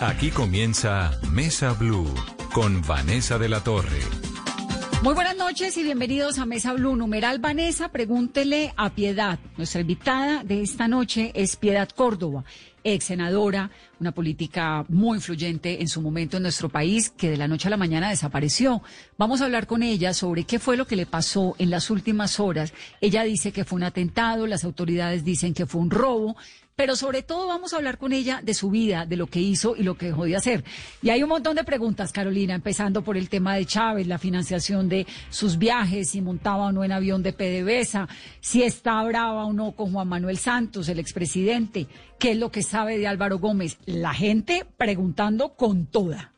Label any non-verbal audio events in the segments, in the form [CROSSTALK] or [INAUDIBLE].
Aquí comienza Mesa Blue con Vanessa de la Torre. Muy buenas noches y bienvenidos a Mesa Blue. Numeral Vanessa, pregúntele a Piedad. Nuestra invitada de esta noche es Piedad Córdoba, ex senadora, una política muy influyente en su momento en nuestro país, que de la noche a la mañana desapareció. Vamos a hablar con ella sobre qué fue lo que le pasó en las últimas horas. Ella dice que fue un atentado, las autoridades dicen que fue un robo, pero sobre todo vamos a hablar con ella de su vida, de lo que hizo y lo que dejó de hacer. Y hay un montón de preguntas, Carolina, empezando por el tema de Chávez, la financiación de sus viajes, si montaba o no en avión de PDVSA, si está brava o no con Juan Manuel Santos, el expresidente, qué es lo que sabe de Álvaro Gómez. La gente preguntando con toda.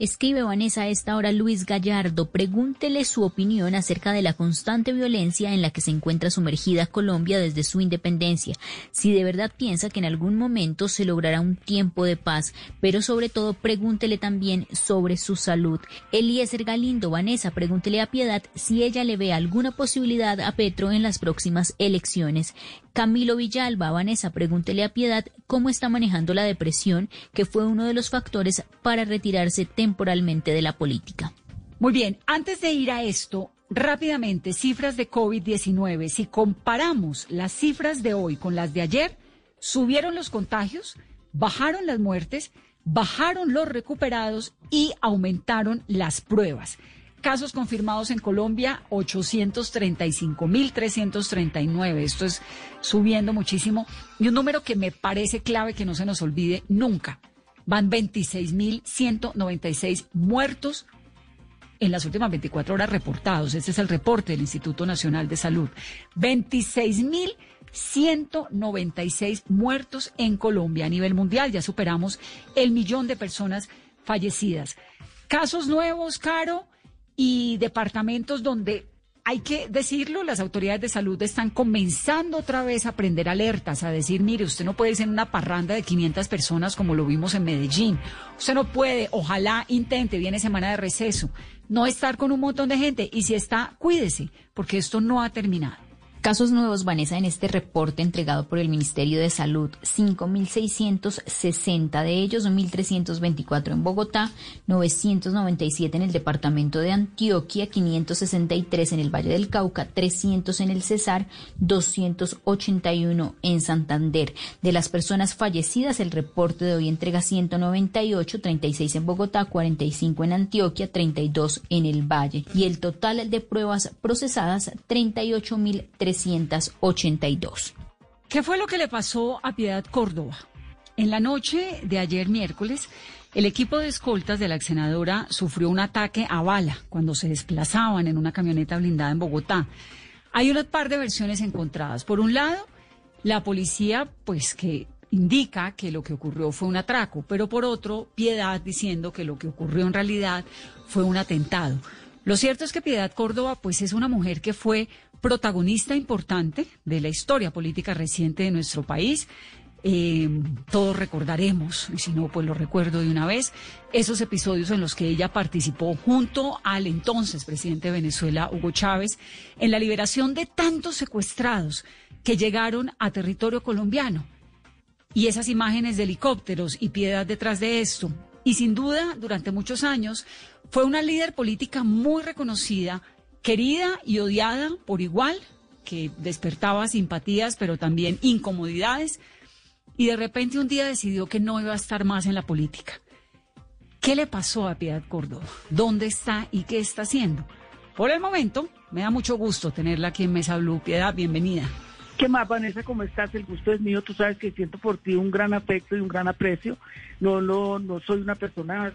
Escribe Vanessa a esta hora Luis Gallardo. Pregúntele su opinión acerca de la constante violencia en la que se encuentra sumergida Colombia desde su independencia. Si de verdad piensa que en algún momento se logrará un tiempo de paz, pero sobre todo pregúntele también sobre su salud. Eliezer Galindo, Vanessa, pregúntele a Piedad si ella le ve alguna posibilidad a Petro en las próximas elecciones. Camilo Villalba, Vanessa, pregúntele a Piedad cómo está manejando la depresión, que fue uno de los factores para retirarse temporalmente de la política. Muy bien, antes de ir a esto, rápidamente, cifras de COVID-19. Si comparamos las cifras de hoy con las de ayer, subieron los contagios, bajaron las muertes, bajaron los recuperados y aumentaron las pruebas. Casos confirmados en Colombia, 835.339. Esto es subiendo muchísimo. Y un número que me parece clave que no se nos olvide nunca. Van 26.196 muertos en las últimas 24 horas reportados. Este es el reporte del Instituto Nacional de Salud. 26.196 muertos en Colombia. A nivel mundial ya superamos el millón de personas fallecidas. Casos nuevos, Caro y departamentos donde hay que decirlo, las autoridades de salud están comenzando otra vez a prender alertas, a decir, mire, usted no puede ser una parranda de 500 personas como lo vimos en Medellín. Usted no puede, ojalá intente, viene semana de receso, no estar con un montón de gente. Y si está, cuídese, porque esto no ha terminado. Casos nuevos, Vanessa, en este reporte entregado por el Ministerio de Salud, 5.660 de ellos, 1.324 en Bogotá, 997 en el departamento de Antioquia, 563 en el Valle del Cauca, 300 en el Cesar, 281 en Santander. De las personas fallecidas, el reporte de hoy entrega 198, 36 en Bogotá, 45 en Antioquia, 32 en el Valle. Y el total de pruebas procesadas, 38.300. 382. ¿Qué fue lo que le pasó a Piedad Córdoba? En la noche de ayer miércoles, el equipo de escoltas de la ex senadora sufrió un ataque a bala cuando se desplazaban en una camioneta blindada en Bogotá. Hay un par de versiones encontradas. Por un lado, la policía, pues que indica que lo que ocurrió fue un atraco, pero por otro, Piedad diciendo que lo que ocurrió en realidad fue un atentado. Lo cierto es que Piedad Córdoba, pues es una mujer que fue protagonista importante de la historia política reciente de nuestro país. Eh, todos recordaremos, y si no, pues lo recuerdo de una vez, esos episodios en los que ella participó junto al entonces presidente de Venezuela, Hugo Chávez, en la liberación de tantos secuestrados que llegaron a territorio colombiano. Y esas imágenes de helicópteros y piedad detrás de esto. Y sin duda, durante muchos años, fue una líder política muy reconocida querida y odiada por igual, que despertaba simpatías, pero también incomodidades, y de repente un día decidió que no iba a estar más en la política. ¿Qué le pasó a Piedad Córdoba? ¿Dónde está y qué está haciendo? Por el momento, me da mucho gusto tenerla aquí en Mesa Blue. Piedad, bienvenida. ¿Qué más, Vanessa? ¿Cómo estás? El gusto es mío. Tú sabes que siento por ti un gran afecto y un gran aprecio. No, no, no soy una persona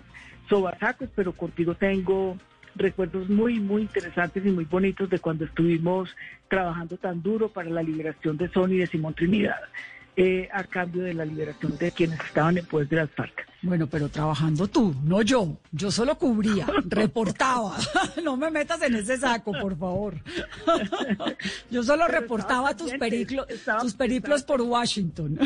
sobasacos, pero contigo tengo recuerdos muy, muy interesantes y muy bonitos de cuando estuvimos trabajando tan duro para la liberación de Sony y de Simón Trinidad. eh, a cambio de la liberación de quienes estaban en poder de las FARC. Bueno, pero trabajando tú, no yo. Yo solo cubría, [LAUGHS] reportaba. [LAUGHS] No me metas en ese saco, por favor. [LAUGHS] Yo solo Pero reportaba tus estaba- tus periplos por Washington.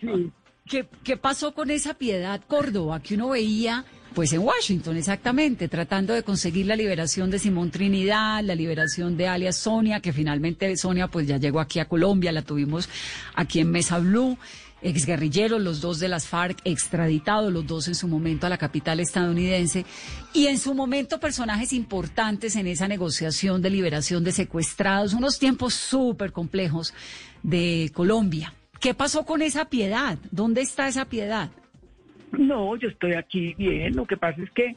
Sí. ¿Qué, ¿Qué pasó con esa piedad Córdoba que uno veía, pues en Washington, exactamente, tratando de conseguir la liberación de Simón Trinidad, la liberación de alias Sonia, que finalmente Sonia pues ya llegó aquí a Colombia, la tuvimos aquí en Mesa Blue, exguerrilleros, los dos de las FARC, extraditados, los dos en su momento a la capital estadounidense, y en su momento personajes importantes en esa negociación de liberación de secuestrados, unos tiempos súper complejos de Colombia. ¿Qué pasó con esa piedad? ¿Dónde está esa piedad? No, yo estoy aquí bien. Lo que pasa es que,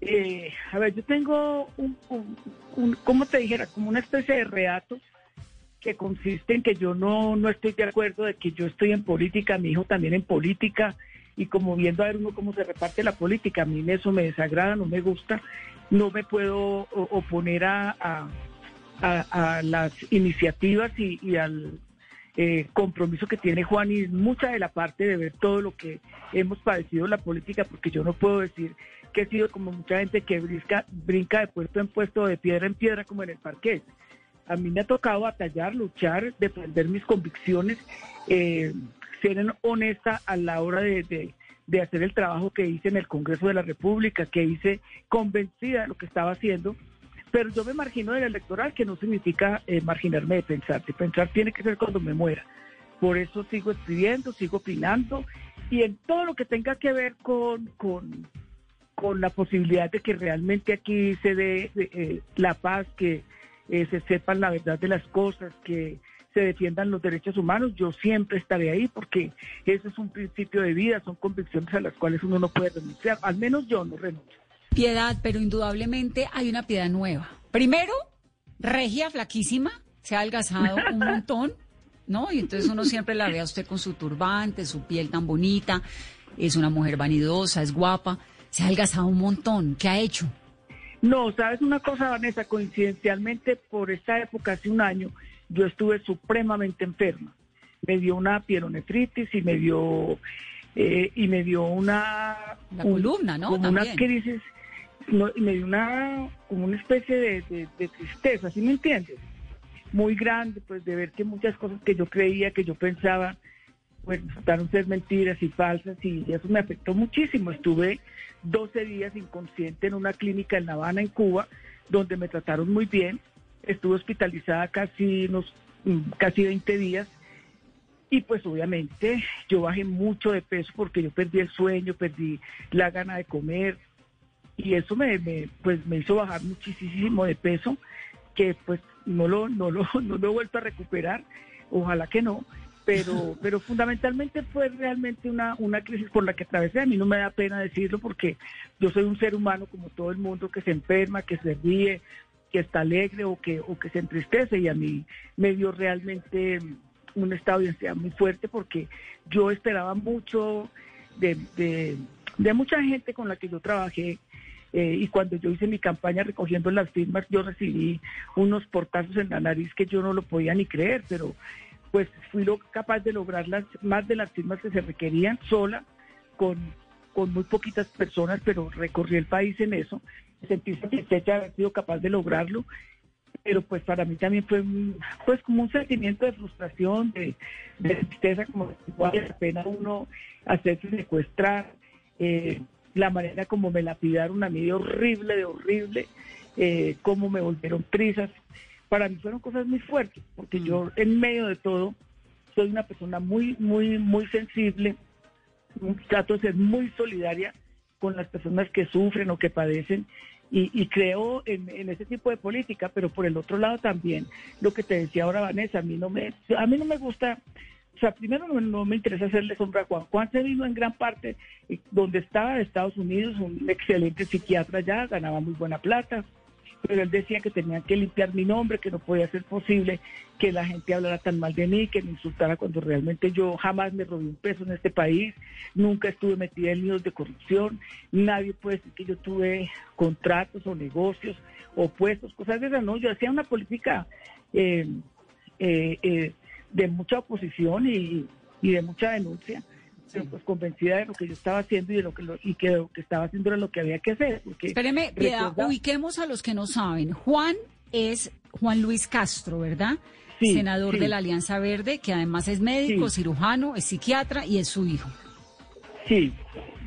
eh, a ver, yo tengo un, un, un- ¿cómo te dijera? Como una especie de reato que consiste en que yo no, no estoy de acuerdo de que yo estoy en política, mi hijo también en política, y como viendo a ver uno cómo se reparte la política, a mí eso me desagrada, no me gusta, no me puedo oponer a las iniciativas y, y al eh, compromiso que tiene Juan y mucha de la parte de ver todo lo que hemos padecido la política, porque yo no puedo decir que he sido como mucha gente que brinca, brinca de puesto en puesto, de piedra en piedra, como en el parquet. A mí me ha tocado batallar, luchar, defender mis convicciones, eh, ser honesta a la hora de, de- de hacer el trabajo que hice en el Congreso de la República, que hice convencida de lo que estaba haciendo. Pero yo me margino del electoral, que no significa eh, marginarme de pensar. De pensar tiene que ser cuando me muera. Por eso sigo escribiendo, sigo opinando y en todo lo que tenga que ver con, con, con la posibilidad de que realmente aquí se dé eh, la paz, que eh, se sepan la verdad de las cosas, que se defiendan los derechos humanos, yo siempre estaré ahí porque eso es un principio de vida, son convicciones a las cuales uno no puede renunciar, al menos yo no renuncio. Piedad, pero indudablemente hay una piedad nueva. Primero, regia, flaquísima, se ha adelgazado un [LAUGHS] montón, ¿no? Y entonces uno siempre la ve a usted con su turbante, su piel tan bonita, es una mujer vanidosa, es guapa, se ha adelgazado un montón. ¿Qué ha hecho? No, sabes una cosa, Vanessa, coincidencialmente por esta época, hace un año, yo estuve supremamente enferma. Me dio una pielonefritis y me dio eh, y me dio una La columna, ¿no? como una crisis, no, me dio una como una especie de tristeza, ¿sí me entiendes? Muy grande, pues de ver que muchas cosas que yo creía, que yo pensaba, pues resultaron ser mentiras y falsas y eso me afectó muchísimo. Estuve 12 días inconsciente en una clínica en La Habana, en Cuba, donde me trataron muy bien. Estuve hospitalizada casi unos mm, casi 20 días y pues obviamente yo bajé mucho de peso porque yo perdí el sueño, perdí la gana de comer y eso me, me, pues me hizo bajar muchísimo de peso que pues no lo no lo [LAUGHS] no lo he vuelto a recuperar, ojalá que no, pero [LAUGHS] pero fundamentalmente fue realmente una una crisis por la que atravesé, a mí no me da pena decirlo porque yo soy un ser humano como todo el mundo que se enferma, que se ríe, que está alegre o que o que se entristece y a mí me dio realmente un estado de ansiedad muy fuerte porque yo esperaba mucho de, de, de mucha gente con la que yo trabajé eh, y cuando yo hice mi campaña recogiendo las firmas yo recibí unos portazos en la nariz que yo no lo podía ni creer, pero pues fui lo, capaz de lograr más de las firmas que se requerían sola con, con muy poquitas personas, pero recorrí el país en eso, sentí satisfecha de haber sido capaz de lograrlo pero pues para mí también fue pues como un sentimiento de frustración, de, tristeza, como vale la pena uno hacerse secuestrar, eh, la manera como me lapidaron a mí de horrible, de horrible, eh, cómo me volvieron trizas, para mí fueron cosas muy fuertes, porque yo en medio de todo soy una persona muy, muy, muy sensible, trato de ser muy solidaria con las personas que sufren o que padecen y, y creo en, en ese tipo de política, pero por el otro lado también lo que te decía ahora Vanessa, a mí no me, a mí no me gusta, o sea, primero no, me interesa hacerle sombra a Juan. Juan se vino en gran parte eh, donde estaba de Estados Unidos, un excelente psiquiatra allá, ganaba muy buena plata, pero él decía que tenían que limpiar mi nombre, que no podía ser posible que la gente hablara tan mal de mí, que me insultara cuando realmente yo jamás me robé un peso en este país, nunca estuve metida en líos de corrupción, nadie puede decir que yo tuve contratos o negocios o puestos, cosas de esas, no, yo hacía una política eh, eh, eh, de mucha oposición y, y de mucha denuncia, pero pues convencida de lo que yo estaba haciendo y de lo que, lo- y que lo que estaba haciendo era lo que había que hacer. Porque Espéreme, Piedad, recuerda- ubiquemos a los que no saben. Juan es Juan Luis Castro, ¿verdad? Sí, Senador sí. de la Alianza Verde, que además es médico, Sí. cirujano, es psiquiatra y es su hijo, Sí,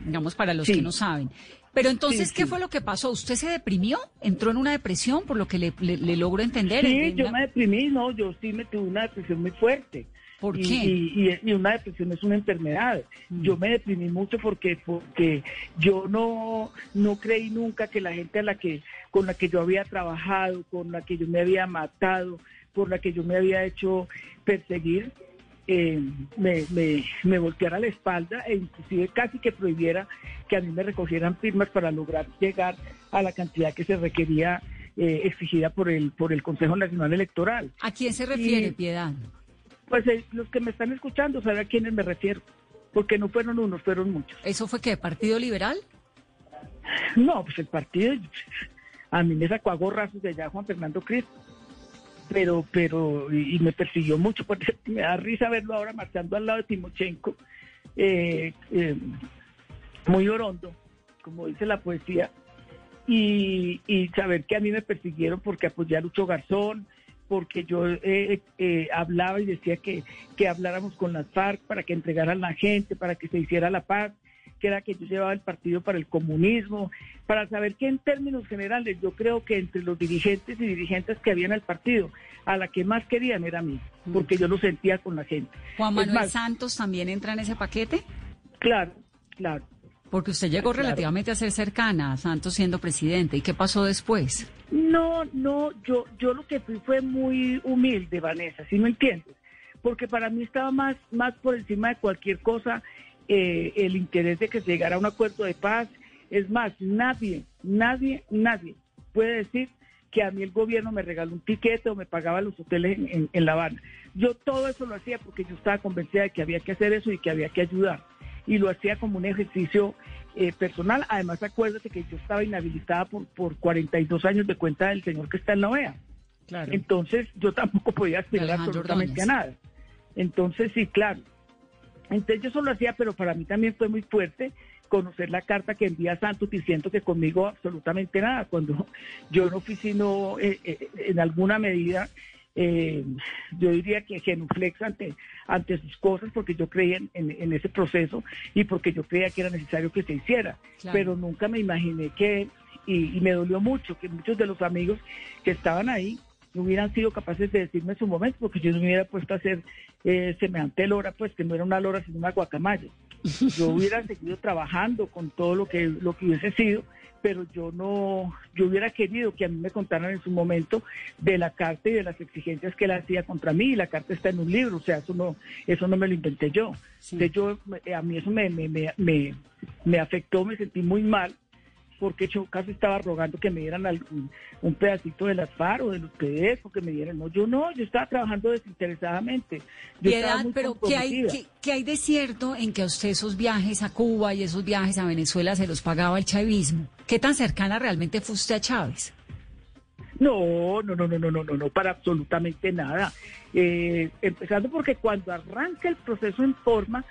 digamos para los que no saben. Pero entonces, Sí, ¿qué sí. fue lo que pasó? ¿Usted se deprimió? ¿Entró en una depresión por lo que le, le- le logro entender? sí, En yo una- me deprimí, no, yo sí me tuve una depresión muy fuerte. ¿Por y, qué? Y, y- y una depresión es una enfermedad. Mm. Yo me deprimí mucho porque porque yo no no creí nunca que la gente a la que con la que yo había trabajado, con la que yo me había matado, por la que yo me había hecho perseguir, eh, me, me, me volteara la espalda e inclusive casi que prohibiera que a mí me recogieran firmas para lograr llegar a la cantidad que se requería eh, exigida por el por el Consejo Nacional Electoral. ¿A quién se refiere, Y- Piedad? Pues eh, los que me están escuchando saben a quiénes me refiero, porque no fueron unos, fueron muchos. ¿Eso fue qué? ¿Partido Liberal? No, pues el partido, a mí me sacó a gorrazos de allá Juan Fernando Cristo, pero, pero, y, me persiguió mucho, [LAUGHS] porque me da risa verlo ahora marchando al lado de Timochenko, eh, eh, muy orondo, como dice la poesía, y, y saber que a mí me persiguieron porque apoyé a Lucho Garzón, porque yo eh, eh, hablaba y decía que, que habláramos con las FARC para que entregaran la gente, para que se hiciera la paz, que era que yo llevaba el partido para el comunismo, para saber que en términos generales yo creo que entre los dirigentes y dirigentes que había en el partido, a la que más querían era a mí, porque yo lo sentía con la gente. ¿Juan Manuel más, Santos también entra en ese paquete? Claro, claro. Porque usted llegó Claro. relativamente a ser cercana a Santos siendo presidente. ¿Y qué pasó después? No, no, yo, yo lo que fui fue muy humilde, Vanessa, ¿sí me entiendes? Porque para mí estaba más, más por encima de cualquier cosa eh, el interés de que se llegara a un acuerdo de paz. Es más, nadie, nadie, nadie puede decir que a mí el gobierno me regaló un tiquete o me pagaba los hoteles en, en- en La Habana. Yo todo eso lo hacía porque yo estaba convencida de que había que hacer eso y que había que ayudar. Y lo hacía como un ejercicio eh, personal. Además, acuérdate que yo estaba inhabilitada por, por 42 años de cuenta del señor que está en la OEA. Claro. Entonces, yo tampoco podía aspirar absolutamente a nada. Entonces, sí, claro. Entonces, yo solo hacía, pero para mí también fue muy fuerte conocer la carta que envía Santos diciendo que conmigo absolutamente nada, cuando yo no fui sino eh, eh, en alguna medida, eh, yo diría que genuflex ante, ante sus cosas, porque yo creía en, en- en ese proceso y porque yo creía que era necesario que se hiciera, Claro. pero nunca me imaginé que, y, y me dolió mucho, que muchos de los amigos que estaban ahí no hubieran sido capaces de decirme en su momento, porque yo no me hubiera puesto a hacer eh, semejante lora, pues que no era una lora sino una guacamaya. Yo [LAUGHS] hubiera seguido trabajando con todo lo que, lo que hubiese sido, pero yo no, yo hubiera querido que a mí me contaran en su momento de la carta y de las exigencias que él hacía contra mí, y la carta está en un libro, o sea, eso no, eso no me lo inventé yo. Sí. Entonces yo, a mí eso me, me, me, me, me afectó, me sentí muy mal, porque yo casi estaba rogando que me dieran algún- un pedacito de las FARC o de los PDF, o que me dieran. No, yo no, yo estaba trabajando desinteresadamente. Yo Piedad, pero ¿qué hay, qué hay de cierto en que a usted esos viajes a Cuba y esos viajes a Venezuela se los pagaba el chavismo? ¿Qué tan cercana realmente fue usted a Chávez? No, no, no, no, no, no, no, no, para absolutamente nada. Eh, empezando porque cuando arranca el proceso en forma,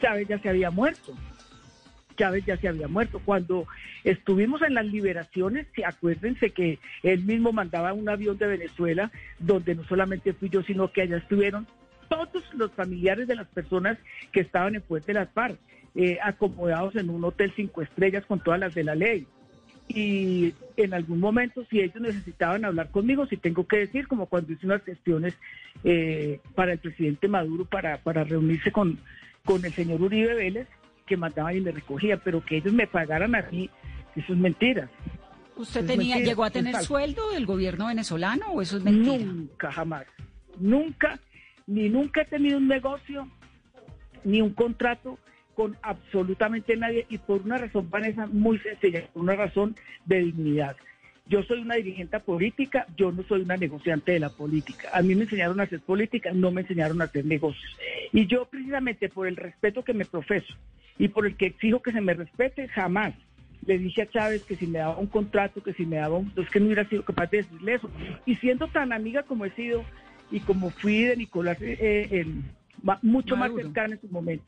Chávez ya se había muerto. Chávez ya se había muerto. Cuando estuvimos en las liberaciones, acuérdense que él mismo mandaba un avión de Venezuela, donde no solamente fui yo, sino que allá estuvieron todos los familiares de las personas que estaban en Fuerte las FARC, eh, acomodados en un hotel cinco estrellas con todas las de la ley y en algún momento si ellos necesitaban hablar conmigo, si tengo que decir, como cuando hice unas gestiones eh, para el presidente Maduro para, para reunirse con, con el señor Uribe Vélez, que mandaban y me recogían, pero que ellos me pagaran a mí, eso es mentira. ¿Usted tenía, mentira, llegó a tener sueldo del gobierno venezolano o eso es mentira? Nunca, jamás. Nunca, ni nunca he tenido un negocio, ni un contrato con absolutamente nadie y por una razón, Vanessa, muy sencilla, por una razón de dignidad. Yo soy una dirigente política, yo no soy una negociante de la política. A mí me enseñaron a hacer política, no me enseñaron a hacer negocios. Y yo precisamente por el respeto que me profeso y por el que exijo que se me respete, jamás. Le dije a Chávez que si me daba un contrato, que si me daba un... Es que no hubiera sido capaz de decirle eso. Y siendo tan amiga como he sido y como fui de Nicolás eh, ma- mucho más cercana en su momento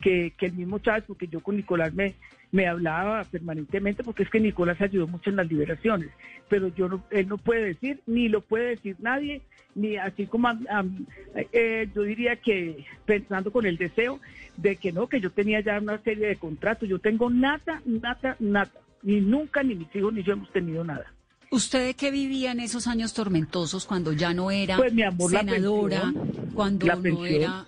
que, que el mismo Chávez, porque yo con Nicolás me, me hablaba permanentemente, porque es que Nicolás ayudó mucho en las liberaciones, pero yo no, él no puede decir, ni lo puede decir nadie, ni así como a- eh, yo diría que pensando con el deseo de que no, que yo tenía ya una serie de contratos, yo tengo nada, nada, nada, ni nunca, ni mis hijos, ni yo hemos tenido nada. ¿Usted de qué vivía en esos años tormentosos cuando ya no era Pues, mi amor, la senadora, pensión. cuando La no pensión. era...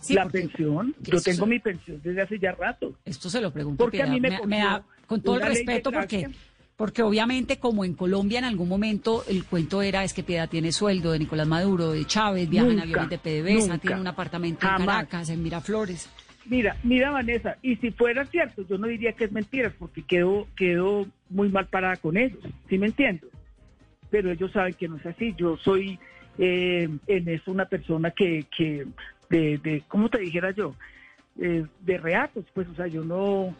sí, la pensión, yo tengo se- mi pensión desde hace ya rato. Esto se lo pregunto, Porque a Piedad. mí me me, cogió me da con todo el respeto porque porque obviamente como en Colombia en algún momento el cuento era es que Piedad tiene sueldo de Nicolás Maduro, de Chávez, viaja en aviones de PDVSA, nunca. tiene un apartamento en. Caracas, en Miraflores. Mira, mira Vanessa, y si fuera cierto, yo no diría que es mentira, porque quedo, quedo muy mal parada con ellos, ¿sí me entiendo? Pero ellos saben que no es así, yo soy eh, en eso una persona que, que de, de, ¿cómo te dijera yo? Eh, de reatos, pues, o sea, yo no,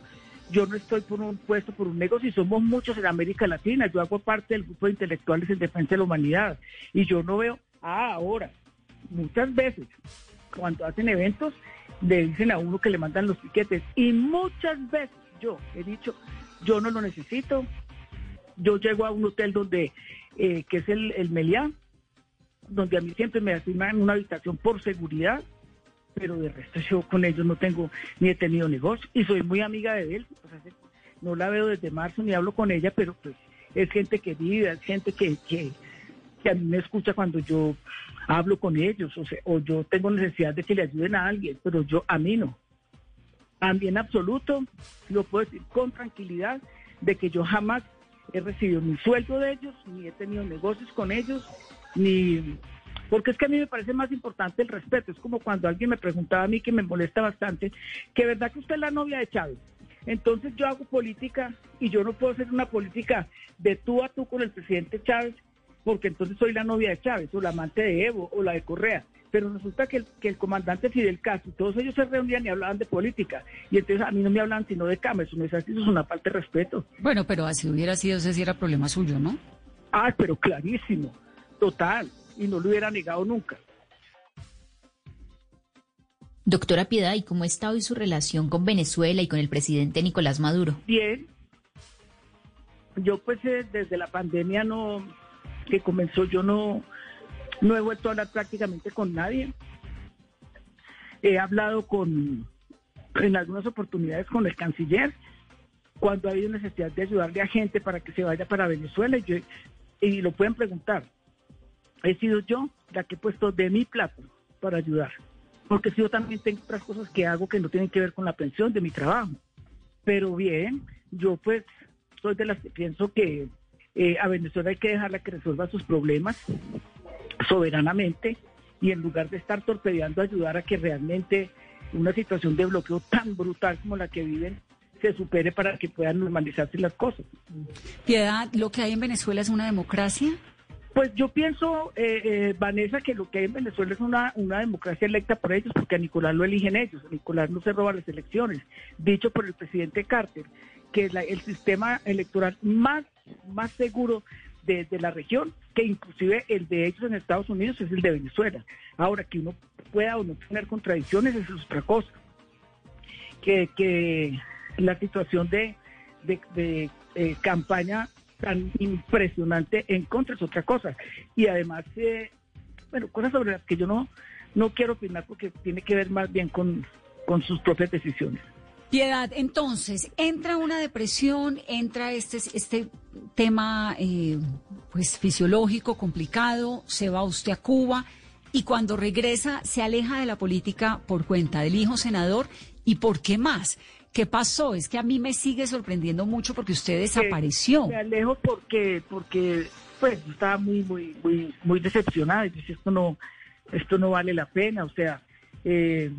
yo no estoy por un puesto, por un negocio, y somos muchos en América Latina, yo hago parte del grupo de intelectuales en defensa de la humanidad, y yo no veo, ah, ahora, muchas veces, cuando hacen eventos, le dicen a uno que le mandan los piquetes. Y muchas veces yo he dicho, yo no lo necesito. Yo llego a un hotel donde, eh, que es el, el Meliá, donde a mí siempre me asignan una habitación por seguridad, pero de resto yo con ellos no tengo ni he tenido negocio. Y soy muy amiga de él. pues, hace- no la veo desde marzo ni hablo con ella, pero pues es gente querida, es gente que, que, que a mí me escucha cuando yo hablo con ellos, o, sea, o yo tengo necesidad de que le ayuden a alguien, pero yo a mí no. A mí en absoluto, lo puedo decir con tranquilidad, de que yo jamás he recibido ni sueldo de ellos, ni he tenido negocios con ellos, ni... Porque es que a mí me parece más importante el respeto. Es como cuando alguien me preguntaba a mí, que me molesta bastante, que verdad que usted es la novia de Chávez. Entonces yo hago política y yo no puedo hacer una política de tú a tú con el presidente Chávez, porque entonces soy la novia de Chávez, o la amante de Evo, o la de Correa. Pero resulta que el, que el comandante Fidel Castro, todos ellos se reunían y hablaban de política. Y entonces a mí no me hablan sino de cama. Eso no es así, eso es una falta de respeto. Bueno, pero así hubiera sido, ese sí era problema suyo, ¿no? Ah, pero clarísimo, total. Y no lo hubiera negado nunca. Doctora Piedad, ¿y cómo está hoy su relación con Venezuela y con el presidente Nicolás Maduro? Bien. Yo pues eh, desde la pandemia no, que comenzó, yo no, no he vuelto a hablar prácticamente con nadie. He hablado con, en algunas oportunidades con el canciller, cuando ha habido necesidad de ayudarle a gente para que se vaya para Venezuela. Y, yo- y lo pueden preguntar. He sido yo la que he puesto de mi plato para ayudar. Porque si yo también tengo otras cosas que hago que no tienen que ver con la pensión de mi trabajo. Pero bien, yo pues soy de las que pienso que eh, a Venezuela hay que dejarla que resuelva sus problemas soberanamente y en lugar de estar torpedeando, ayudar a que realmente una situación de bloqueo tan brutal como la que viven se supere para que puedan normalizarse las cosas. Piedad, ¿lo que hay en Venezuela es una democracia? Pues yo pienso, eh, eh, Vanessa, que lo que hay en Venezuela es una, una democracia electa por ellos, porque a Nicolás lo eligen ellos. A Nicolás no se roba las elecciones. Dicho por el presidente Carter, que es la- el sistema electoral más, más seguro de, la región, que inclusive el de ellos en Estados Unidos es el de Venezuela. Ahora, que uno pueda o no tener contradicciones es otra cosa. Que, que la situación de, de, de, eh, campaña tan impresionante en contra es otra cosa. Y además, eh, bueno, cosas sobre las que yo no, no quiero opinar porque tiene que ver más bien con, con sus propias decisiones. Piedad, entonces, entra una depresión, entra este, este tema eh, pues fisiológico complicado, se va usted a Cuba y cuando regresa se aleja de la política por cuenta del hijo senador y por qué más. ¿Qué pasó? Es que a mí me sigue sorprendiendo mucho porque usted desapareció. Me alejo porque, porque pues estaba muy, muy, muy, muy decepcionada. Y dije, esto no, esto no vale la pena. O sea, eh,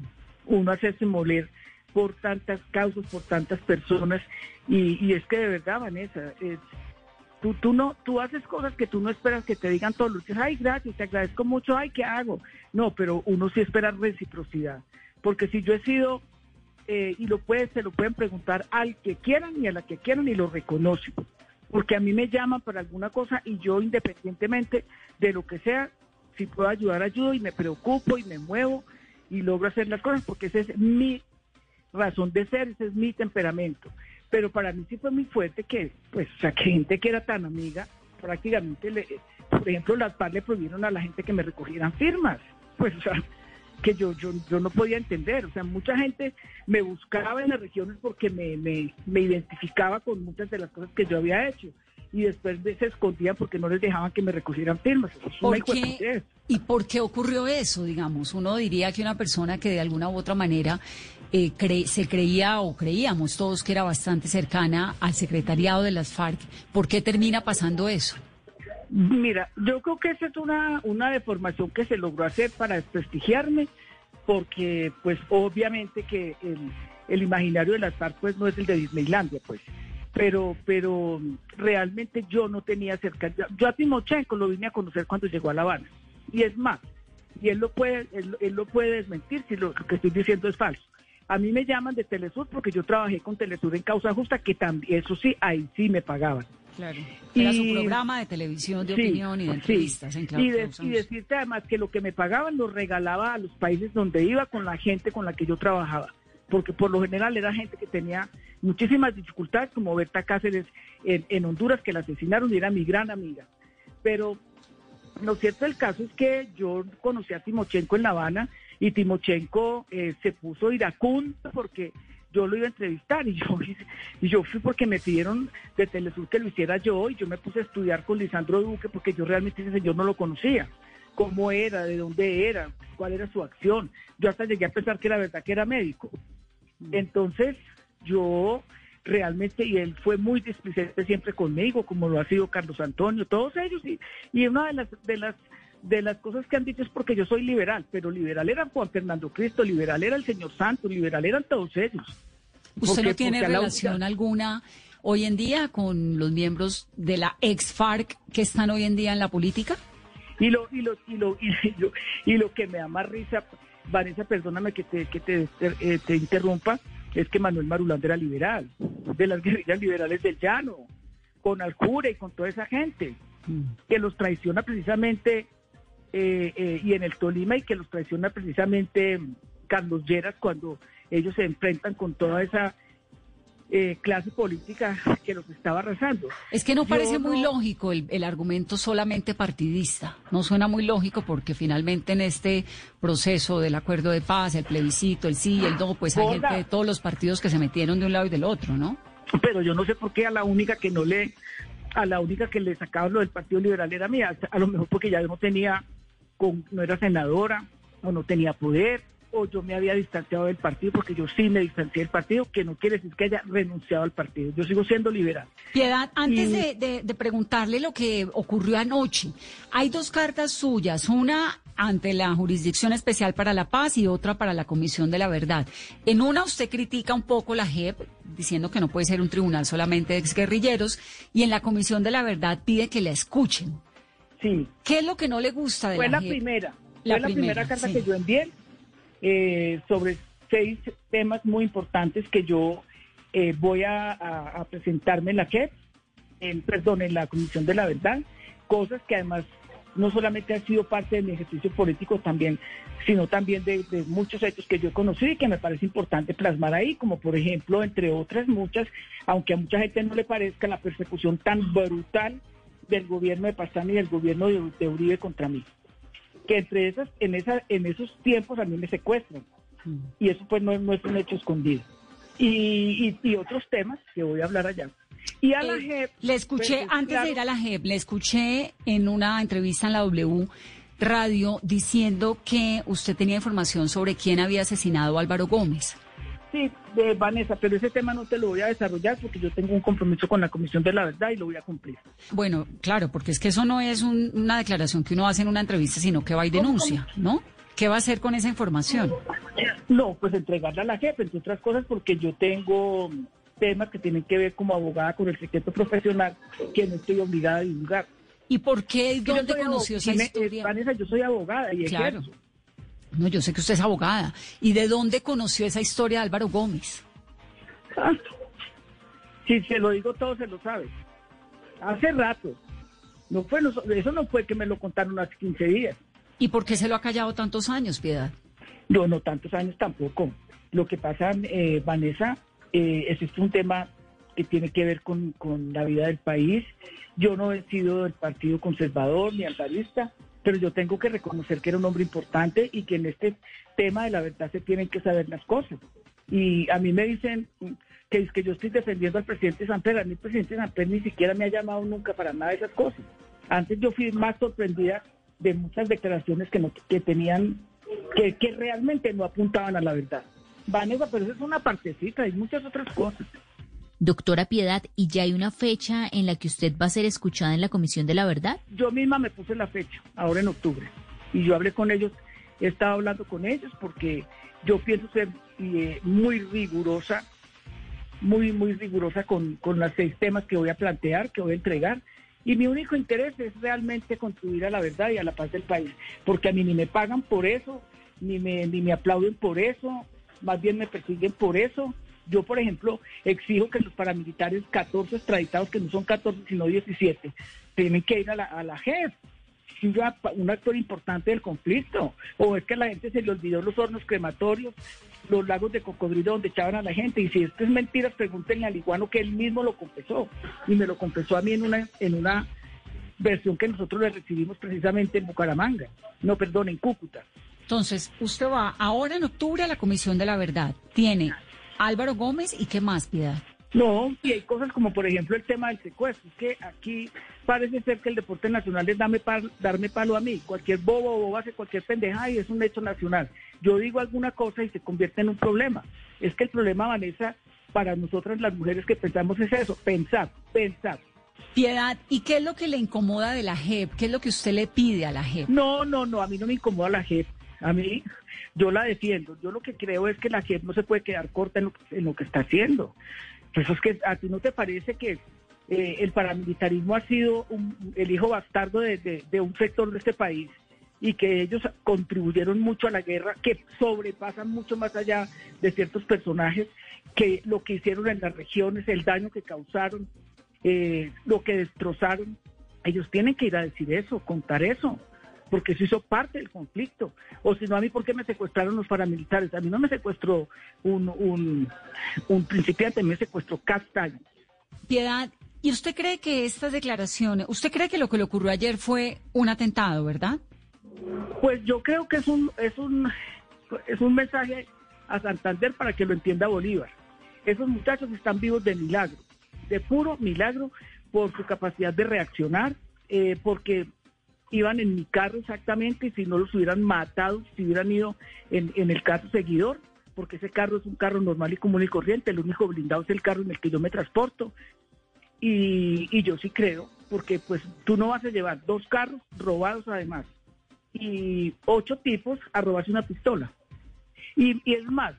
uno hacerse moler por tantas causas, por tantas personas. Y, y es que de verdad, Vanessa, es, tú, tú no, tú haces cosas que tú no esperas que te digan todos los días, ay, gracias, te agradezco mucho, ay, ¿qué hago? No, pero uno sí espera reciprocidad. Porque si yo he sido eh, y lo puede, se lo pueden preguntar al que quieran y a la que quieran y lo reconocen. Porque a mí me llaman para alguna cosa y yo independientemente de lo que sea, si puedo ayudar, ayudo y me preocupo y me muevo y logro hacer las cosas porque esa es mi razón de ser, ese es mi temperamento. Pero para mí sí fue muy fuerte que, pues, o sea, que gente que era tan amiga, prácticamente, le, por ejemplo, las PAR le prohibieron a la gente que me recogieran firmas. Pues, o sea, que yo, yo, yo no podía entender. O sea, mucha gente me buscaba en las regiones porque me, me, me identificaba con muchas de las cosas que yo había hecho. Y después se escondían porque no les dejaban que me recogieran firmas. Es ¿Por qué? ¿Y por qué ocurrió eso, digamos? Uno diría que una persona que de alguna u otra manera eh, cre- se creía o creíamos todos que era bastante cercana al secretariado de las FARC, ¿por qué termina pasando eso? Mira, yo creo que esa es una, una deformación que se logró hacer para desprestigiarme, porque pues obviamente que el, imaginario de las FARC pues no es el de Disneylandia, pues. Pero, pero realmente yo no tenía cerca. Yo a Timochenko lo vine a conocer cuando llegó a La Habana. Y es más, y él lo puede, él, él lo puede desmentir si lo, lo que estoy diciendo es falso. A mí me llaman de Telesur porque yo trabajé con Telesur en Causa Justa, que también, eso sí, ahí sí me pagaban. Claro. Era su programa de televisión, de Sí, opinión y de sí. entrevistas en Clau- Y, de- decirte además que lo que me pagaban lo regalaba a los países donde iba con la gente con la que yo trabajaba. Porque por lo general era gente que tenía muchísimas dificultades, como Berta Cáceres en, en Honduras, que la asesinaron y era mi gran amiga. Pero lo cierto del caso es que yo conocí a Timochenko en La Habana y Timochenko eh, se puso iracundo porque yo lo iba a entrevistar y [LAUGHS] yo, y yo fui porque me pidieron de Telesur que lo hiciera yo y yo me puse a estudiar con Lisandro Duque porque yo realmente ese señor no lo conocía. Cómo era, de dónde era, cuál era su acción. Yo hasta llegué a pensar que era verdad que era médico. Entonces, yo realmente, y él fue muy displicente siempre conmigo, como lo ha sido Carlos Antonio, todos ellos, y, y una de las, de las de las cosas que han dicho es porque yo soy liberal, pero liberal era Juan Fernando Cristo, liberal era el señor Santos, liberal eran todos ellos. ¿Usted no tiene relación única- alguna hoy en día con los miembros de la ex FARC que están hoy en día en la política? Y lo, y lo, y lo, y [LAUGHS] lo, y lo que me da más risa, Vanessa, perdóname que te, que te, eh, te interrumpa, es que Manuel Marulanda era liberal, de las [LAUGHS] guerrillas liberales del llano, con Alcura y con toda esa gente, que los traiciona precisamente, eh, eh, y en el Tolima, y que los traiciona precisamente Carlos Lleras cuando ellos se enfrentan con toda esa eh, clase política que los estaba arrasando. Es que no Yo parece muy lógico el, el argumento solamente partidista. No suena muy lógico porque finalmente en este proceso del acuerdo de paz, el plebiscito, el sí, el no, pues hay Hola. gente de todos los partidos que se metieron de un lado y del otro, ¿no? pero yo no sé por qué a la única que no le a la única que le sacaban lo del Partido Liberal era mía, a lo mejor porque ya no tenía con, no era senadora o no tenía poder o yo me había distanciado del partido porque yo sí me distancié del partido, que no quiere decir que haya renunciado al partido. Yo sigo siendo liberal. Piedad, antes Y- de, de- de preguntarle lo que ocurrió anoche, hay dos cartas suyas, una ante la Jurisdicción Especial para la Paz y otra para la Comisión de la Verdad. En una usted critica un poco la JEP, diciendo que no puede ser un tribunal solamente de exguerrilleros, y en la Comisión de la Verdad pide que la escuchen. Sí, ¿Qué es lo que no le gusta de fue la la JEP? primera. La fue la primera carta sí. que yo envié eh, sobre seis temas muy importantes que yo eh, voy a, a- a presentarme en la JEP, en, perdón, en la Comisión de la Verdad, cosas que además no solamente han sido parte de mi ejercicio político también, sino también de, de muchos hechos que yo he conocido y que me parece importante plasmar ahí, como por ejemplo, entre otras muchas, aunque a mucha gente no le parezca la persecución tan brutal del gobierno de Pastrana y del gobierno de, de Uribe contra mí. Que entre esas, en esa, en esos tiempos a mí me secuestran. Y eso pues no, es- no es un hecho escondido. Y, y- y otros temas que voy a hablar allá. Y a la Eh, JEP, le escuché, pues, antes claro, de ir a la JEP, le escuché en una entrevista en la W Radio diciendo que usted tenía información sobre quién había asesinado a Álvaro Gómez. Sí, de Vanessa, pero ese tema no te lo voy a desarrollar porque yo tengo un compromiso con la Comisión de la Verdad y lo voy a cumplir. Bueno, claro, porque es que eso no es un- una declaración que uno hace en una entrevista, sino que va y denuncia, ¿no? ¿Qué va a hacer con esa información? No, pues entregarla a la jefe, entre otras cosas, porque yo tengo temas que tienen que ver como abogada con el secreto profesional que no estoy obligada a divulgar. ¿Y por qué Yo dónde soy conoció esa me- eh, historia? Vanessa, yo soy abogada y Claro. ejerzo. No, yo sé que usted es abogada. ¿Y de dónde conoció esa historia de Álvaro Gómez? Ah, Si se lo digo todo, se lo sabe. Hace rato. No fue, eso no fue que me lo contaron hace 15 días. ¿Y por qué se lo ha callado tantos años, Piedad? No, no tantos años tampoco. Lo que pasa, eh, Vanessa, eh, es un tema que tiene que ver con, con, la vida del país. Yo no he sido del Partido Conservador ni altarista, pero yo tengo que reconocer que era un hombre importante y que en este tema de la verdad se tienen que saber las cosas. Y a mí me dicen que es que yo estoy defendiendo al presidente Samper. A mí el presidente Samper ni siquiera me ha llamado nunca para nada de esas cosas. Antes yo fui más sorprendida de muchas declaraciones que, no, que tenían, que, que realmente no apuntaban a la verdad. Vanessa, pero eso es una partecita, hay muchas otras cosas. Doctora Piedad, ¿y ya hay una fecha en la que usted va a ser escuchada en la Comisión de la Verdad? Yo misma me puse la fecha, ahora en octubre, y yo hablé con ellos, he estado hablando con ellos porque yo pienso ser eh, muy rigurosa, muy, muy rigurosa con, con los seis temas que voy a plantear, que voy a entregar, y mi único interés es realmente contribuir a la verdad y a la paz del país, porque a mí ni me pagan por eso, ni me, ni me aplauden por eso, más bien me persiguen por eso. Yo, por ejemplo, exijo que los paramilitares 14 extraditados, que no son 14 sino 17, tienen que ir a la, a la JEP, un actor importante del conflicto. O es que a la gente se le olvidó los hornos crematorios, los lagos de cocodrilo donde echaban a la gente. Y si esto es mentira, pregúntenle al iguano que él mismo lo confesó. Y me lo confesó a mí en una, en una versión que nosotros le recibimos precisamente en Bucaramanga. No, perdón, en Cúcuta. Entonces, usted va ahora en octubre a la Comisión de la Verdad. Tiene Álvaro Gómez y qué más, Piedad. No, y hay cosas como por ejemplo el tema del secuestro, es que aquí parece ser que el deporte nacional es darme, darme palo a mí, cualquier bobo o bobo hace cualquier pendeja y es un hecho nacional. Yo digo alguna cosa y se convierte en un problema. Es que el problema, Vanessa, para nosotras las mujeres que pensamos es eso, pensar, pensar. Piedad, ¿y qué es lo que le incomoda de la JEP? ¿Qué es lo que usted le pide a la JEP? No, no, no, a mí no me incomoda la JEP. A mí, yo la defiendo. Yo lo que creo es que la JEP no se puede quedar corta en lo, que está haciendo. Pues es que a ti no te parece que eh, el paramilitarismo ha sido el hijo bastardo de, un sector de este país y que ellos contribuyeron mucho a la guerra, que sobrepasan mucho más allá de ciertos personajes, que lo que hicieron en las regiones, el daño que causaron, eh, lo que destrozaron. Ellos tienen que ir a decir eso, contar eso porque eso hizo parte del conflicto. O si no, a mí, ¿por qué me secuestraron los paramilitares? A mí no me secuestró un, un, un principiante, me secuestró Castaño. Piedad, ¿y usted cree que estas declaraciones, usted cree que lo que le ocurrió ayer fue un atentado, verdad? Pues yo creo que es un, es un, es un mensaje a Santander para que lo entienda Bolívar. Esos muchachos están vivos de milagro, de puro milagro por su capacidad de reaccionar, eh, porque iban en mi carro exactamente y si no los hubieran matado, si hubieran ido en, el caso seguidor, porque ese carro es un carro normal y común y corriente, el único blindado es el carro en el que yo me transporto. Y, y yo sí creo, porque pues tú no vas a llevar dos carros robados además y ocho tipos a robarse una pistola. Y, y es más,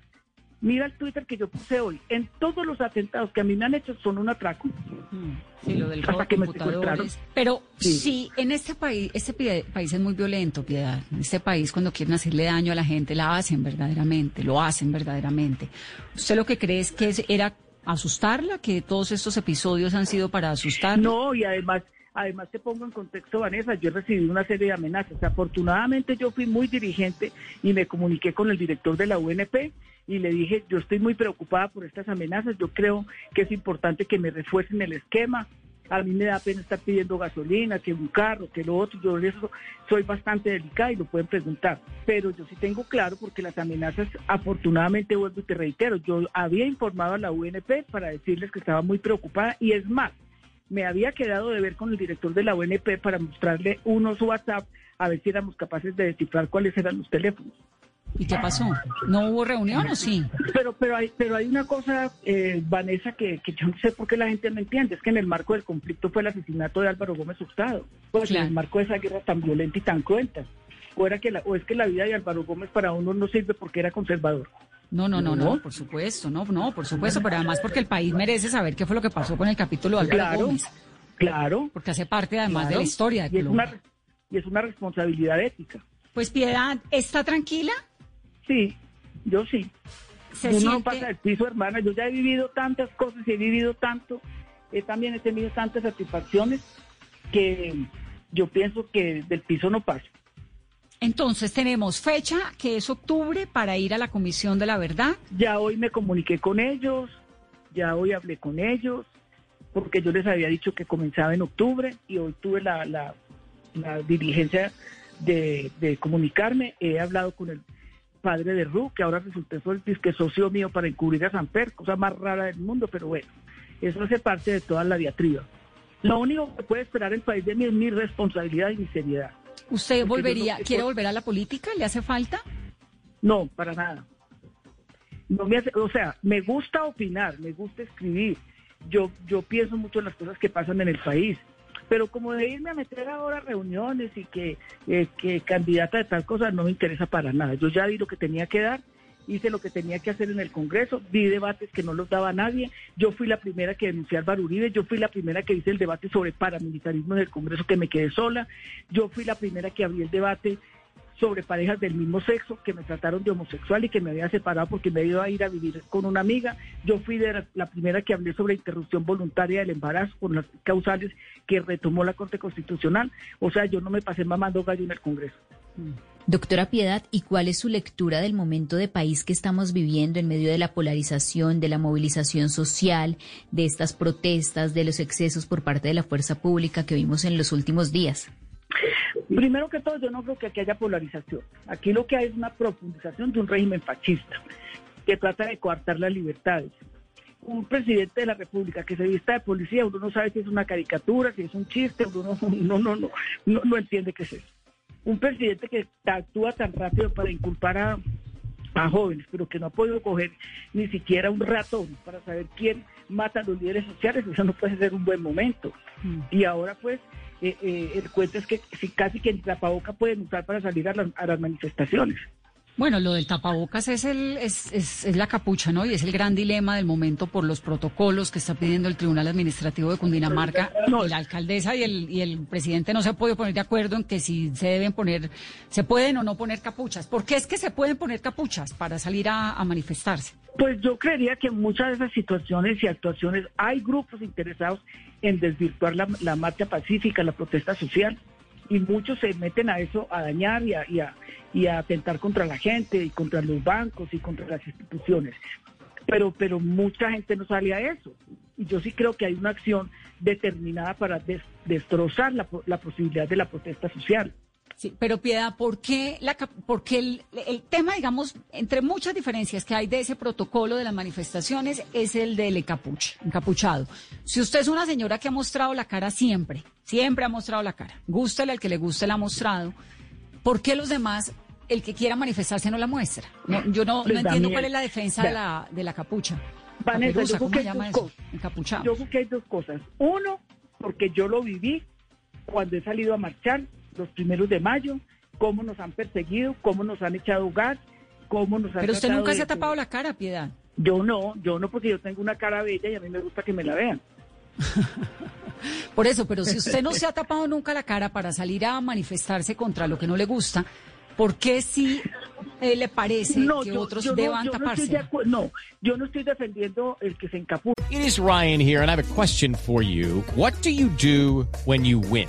Mira el Twitter que yo puse hoy. En todos los atentados que a mí me han hecho son un atraco. Mm, sí, lo del robo de computadores. Pero sí. en este país, este país es muy violento, Piedad. En este país cuando quieren hacerle daño a la gente, la hacen verdaderamente, lo hacen verdaderamente. ¿Usted lo que cree es que era asustarla, que todos estos episodios han sido para asustarla? No, y además Además, te pongo en contexto, Vanessa, yo he recibido una serie de amenazas. Afortunadamente, yo fui muy dirigente y me comuniqué con el director de la UNP y le dije, yo estoy muy preocupada por estas amenazas, yo creo que es importante que me refuercen el esquema. A mí me da pena estar pidiendo gasolina, que un carro, que lo otro. Yo eso soy bastante delicada y lo pueden preguntar. Pero yo sí tengo claro porque las amenazas, afortunadamente, vuelvo y te reitero, yo había informado a la UNP para decirles que estaba muy preocupada y es más, me había quedado de ver con el director de la UNP para mostrarle unos WhatsApp a ver si éramos capaces de descifrar cuáles eran los teléfonos. ¿Y qué pasó? ¿No hubo reunión o sí? Pero, pero, hay, pero hay una cosa, eh, Vanessa, que, yo no sé por qué la gente no entiende. Es que en el marco del conflicto fue el asesinato de Álvaro Gómez Hurtado. Pues en el marco de esa guerra tan violenta y tan cruenta. O, era que la, o es que la vida de Álvaro Gómez para uno no sirve porque era conservador. No, no, no, no, por supuesto, no, no, por supuesto, pero además porque el país merece saber qué fue lo que pasó con el capítulo de Álvaro claro, Gómez. Claro. Porque hace parte además de la historia de y Es una, y es una responsabilidad ética. Pues Piedad, ¿está tranquila? Sí, yo sí. Uno no pasa el piso, hermana. Yo ya he vivido tantas cosas y he vivido tanto. He también he tenido tantas satisfacciones que yo pienso que del piso no paso. Entonces tenemos fecha, que es octubre, para ir a la Comisión de la Verdad. Ya hoy me comuniqué con ellos, ya hoy hablé con ellos, porque yo les había dicho que comenzaba en octubre y hoy tuve la, la, diligencia de, comunicarme. He hablado con el padre de Ru, que ahora el disque socio mío para encubrir a Samper, cosa más rara del mundo, pero bueno, eso hace parte de toda la diatriba. Lo único que puede esperar el país de mí es mi responsabilidad y mi seriedad. ¿Usted volvería, no- quiere volver a la política? ¿Le hace falta? No, para nada. No me hace, o sea, me gusta opinar, me gusta escribir. Yo, yo pienso mucho en las cosas que pasan en el país. Pero como de irme a meter ahora a reuniones y que, eh, que candidata de tal cosa no me interesa para nada. Yo ya di lo que tenía que dar, hice lo que tenía que hacer en el Congreso, di debates que no los daba nadie. Yo fui la primera que denuncié a Álvaro yo fui la primera que hice el debate sobre paramilitarismo en el Congreso que me quedé sola, yo fui la primera que abrí el debate sobre parejas del mismo sexo que me trataron de homosexual y que me había separado porque me iba a ir a vivir con una amiga. Yo fui la, primera que hablé sobre interrupción voluntaria del embarazo con las causales que retomó la Corte Constitucional. O sea, yo no me pasé mamando gallo en el Congreso. Doctora Piedad, ¿y cuál es su lectura del momento de país que estamos viviendo en medio de la polarización, de la movilización social, de estas protestas, de los excesos por parte de la fuerza pública que vimos en los últimos días? Primero que todo, yo no creo que aquí haya polarización. Aquí lo que hay es una profundización de un régimen fascista que trata de coartar las libertades. Un presidente de la República que se vista de policía, uno no sabe si es una caricatura, si es un chiste, uno no, no, no, no, no, no entiende qué es eso. Un presidente que actúa tan rápido para inculpar a, a jóvenes, pero que no ha podido coger ni siquiera un ratón para saber quién mata a los líderes sociales, eso no puede ser un buen momento. Y ahora pues eh, eh, el cuento es que si casi que el tapaboca pueden usar para salir a las, a las manifestaciones. Bueno, lo del tapabocas es, el, es, es, es la capucha, ¿no? Y es el gran dilema del momento por los protocolos que está pidiendo el Tribunal Administrativo de Cundinamarca. No. La alcaldesa y el, y el presidente no se han podido poner de acuerdo en que si se deben poner, se pueden o no poner capuchas. ¿Por qué es que se pueden poner capuchas para salir a, a manifestarse? Pues yo creería que en muchas de esas situaciones y actuaciones hay grupos interesados en desvirtuar la, la marcha pacífica, la protesta social, y muchos se meten a eso, a dañar y a, y, a, y a atentar contra la gente y contra los bancos y contra las instituciones. Pero, pero mucha gente no sale a eso. Y yo sí creo que hay una acción determinada para des- destrozar la, la posibilidad de la protesta social. Sí, pero Piedad, ¿por qué, la, cap- por qué el, el tema, digamos, entre muchas diferencias que hay de ese protocolo de las manifestaciones, es el del encapuchado? Si usted es una señora que ha mostrado la cara siempre, siempre ha mostrado la cara, gústele al que le guste la ha mostrado, ¿por qué los demás, el que quiera manifestarse no la muestra? No, yo no, no da entiendo cuál es la defensa de la, de la capucha. Vanessa, yo creo ¿cómo que hay llama dos eso? cosas. Encapuchado. Yo creo que hay dos cosas. Uno, porque yo lo viví cuando he salido a marchar los primeros de mayo, cómo nos han perseguido, cómo nos han echado gas, cómo nos han Pero usted nunca de- se ha tapado la cara, Piedad. Yo no, yo no, porque yo tengo una cara bella y a mí me gusta que me la vean. [LAUGHS] Por eso, pero si usted no se ha tapado nunca la cara para salir a manifestarse contra lo que no le gusta, ¿por qué si eh, le parece No, que yo, otros yo no- deban yo taparse? no, yo no estoy defendiendo el que se encapucha. It is Ryan here, and I have a question for you. What do you do when you win?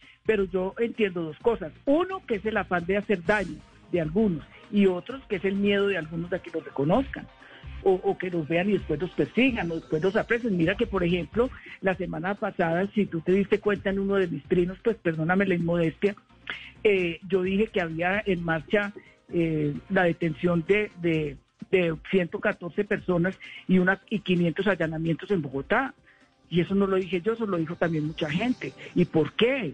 pero yo entiendo dos cosas. Uno, que es el afán de hacer daño de algunos, y otros, que es el miedo de algunos de que los reconozcan. O, que los vean y después los persigan o después los aprecien. Mira que, por ejemplo, la semana pasada, si tú te diste cuenta en uno de mis trinos, pues perdóname la inmodestia, eh, yo dije que había en marcha eh, la detención de, de, de 114 personas y, una, y 500 allanamientos en Bogotá. Y eso no lo dije yo, eso lo dijo también mucha gente. ¿Y por qué?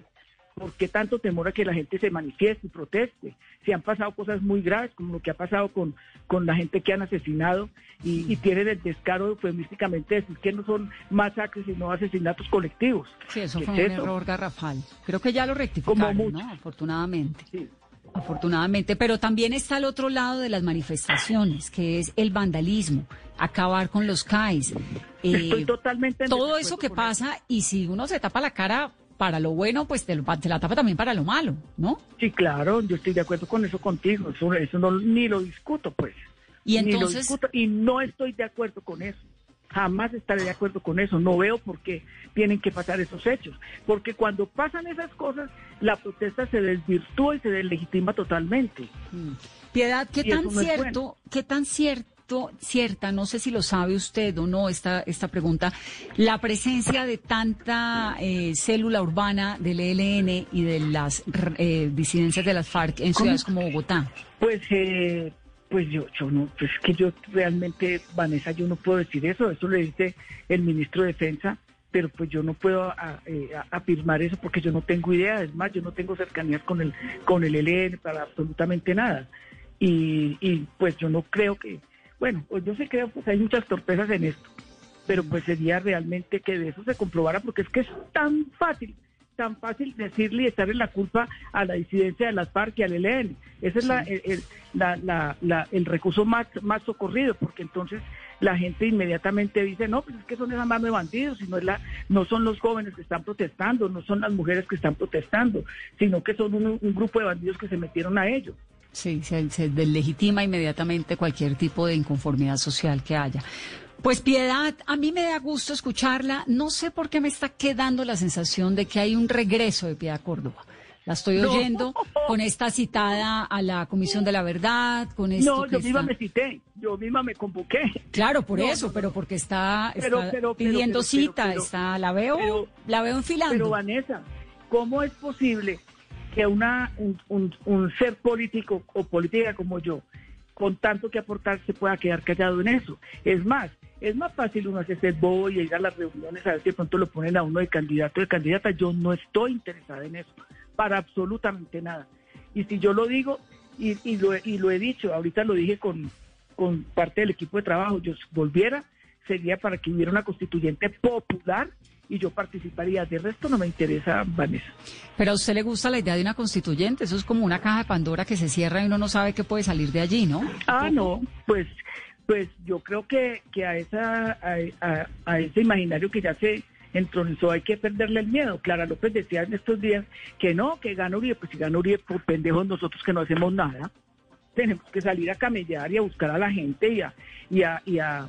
¿Por qué tanto temor a que la gente se manifieste y proteste? Si han pasado cosas muy graves, como lo que ha pasado con, con la gente que han asesinado y, y tienen el descaro eufemísticamente de decir que no son masacres, sino asesinatos colectivos. Sí, eso ¿Qué fue es un eso? error garrafal. Creo que ya lo rectificaron, mucho. ¿no? Afortunadamente. Sí. afortunadamente, pero también está el otro lado de las manifestaciones, que es el vandalismo, acabar con los CAIs. Estoy eh, totalmente en todo eso que pasa, y si uno se tapa la cara para lo bueno, pues te, lo- te la tapa también para lo malo, ¿no? Sí, claro, yo estoy de acuerdo con eso contigo. Eso, eso no, ni lo discuto, pues. Y Ni lo entonces, discuto, y no estoy de acuerdo con eso. Jamás estaré de acuerdo con eso. No veo por qué tienen que pasar esos hechos. Porque cuando pasan esas cosas, la protesta se desvirtúa y se deslegitima totalmente. Piedad, ¿qué y tan no cierto, bueno. qué tan cierto, cierta, no sé si lo sabe usted o no esta, esta pregunta, la presencia de tanta eh, célula urbana del ELN y de las eh, disidencias de las FARC en ¿Cómo? ciudades como Bogotá? Pues, eh, pues yo, yo no, pues que yo realmente, Vanessa, yo no puedo decir eso. Eso le dice el ministro de Defensa, pero pues yo no puedo a- eh, a- afirmar eso porque yo no tengo idea. Es más, yo no tengo cercanías con el con el ELN para absolutamente nada. Y, y pues yo no creo que, bueno, pues yo sí creo pues hay muchas torpezas en esto, pero pues sería realmente que de eso se comprobara porque es que es tan fácil tan fácil decirle y echarle la culpa a la disidencia de las FARC y al ELN. Ese es la, el, el- la- la- el recurso más, más socorrido, porque entonces la gente inmediatamente dice, no, pues es que son esas manos de bandidos, sino es la, no son los jóvenes que están protestando, no son las mujeres que están protestando, sino que son un, un grupo de bandidos que se metieron a ello. Sí, se, se deslegitima inmediatamente cualquier tipo de inconformidad social que haya. Pues Piedad, a mí me da gusto escucharla. No sé por qué me está quedando la sensación de que hay un regreso de Piedad Córdoba. La estoy No. oyendo con esta citada a la Comisión de la Verdad, con esto No, que yo misma me cité, yo misma me convoqué. Claro, por No, eso, no, pero porque está, Pero, está pero, pero, pidiendo cita, está, la veo, la veo enfilando. Pero Vanessa, ¿cómo es posible que una, un, ser político o política como yo, con tanto que aportar, se pueda quedar callado en eso? Es más, es más fácil uno hacerse bobo y ir a las reuniones a ver si pronto lo ponen a uno de candidato o de candidata. Yo no estoy interesada en eso, para absolutamente nada. Y si yo lo digo, y, y, lo, y lo he dicho, ahorita lo dije con, con parte del equipo de trabajo, yo volviera, sería para que hubiera una constituyente popular y yo participaría. De resto no me interesa, Vanessa. Pero a usted le gusta la idea de una constituyente, eso es como una caja de Pandora que se cierra y uno no sabe qué puede salir de allí, ¿no? Ah, no, pues, pues yo creo que, que a, esa, a, a- a ese imaginario que ya se entronizó hay que perderle el miedo. Clara López decía en estos días que no, que gana Uribe, pues si gana Uribe por pendejos nosotros que no hacemos nada. Tenemos que salir a camellar y a buscar a la gente y a, y a, y a,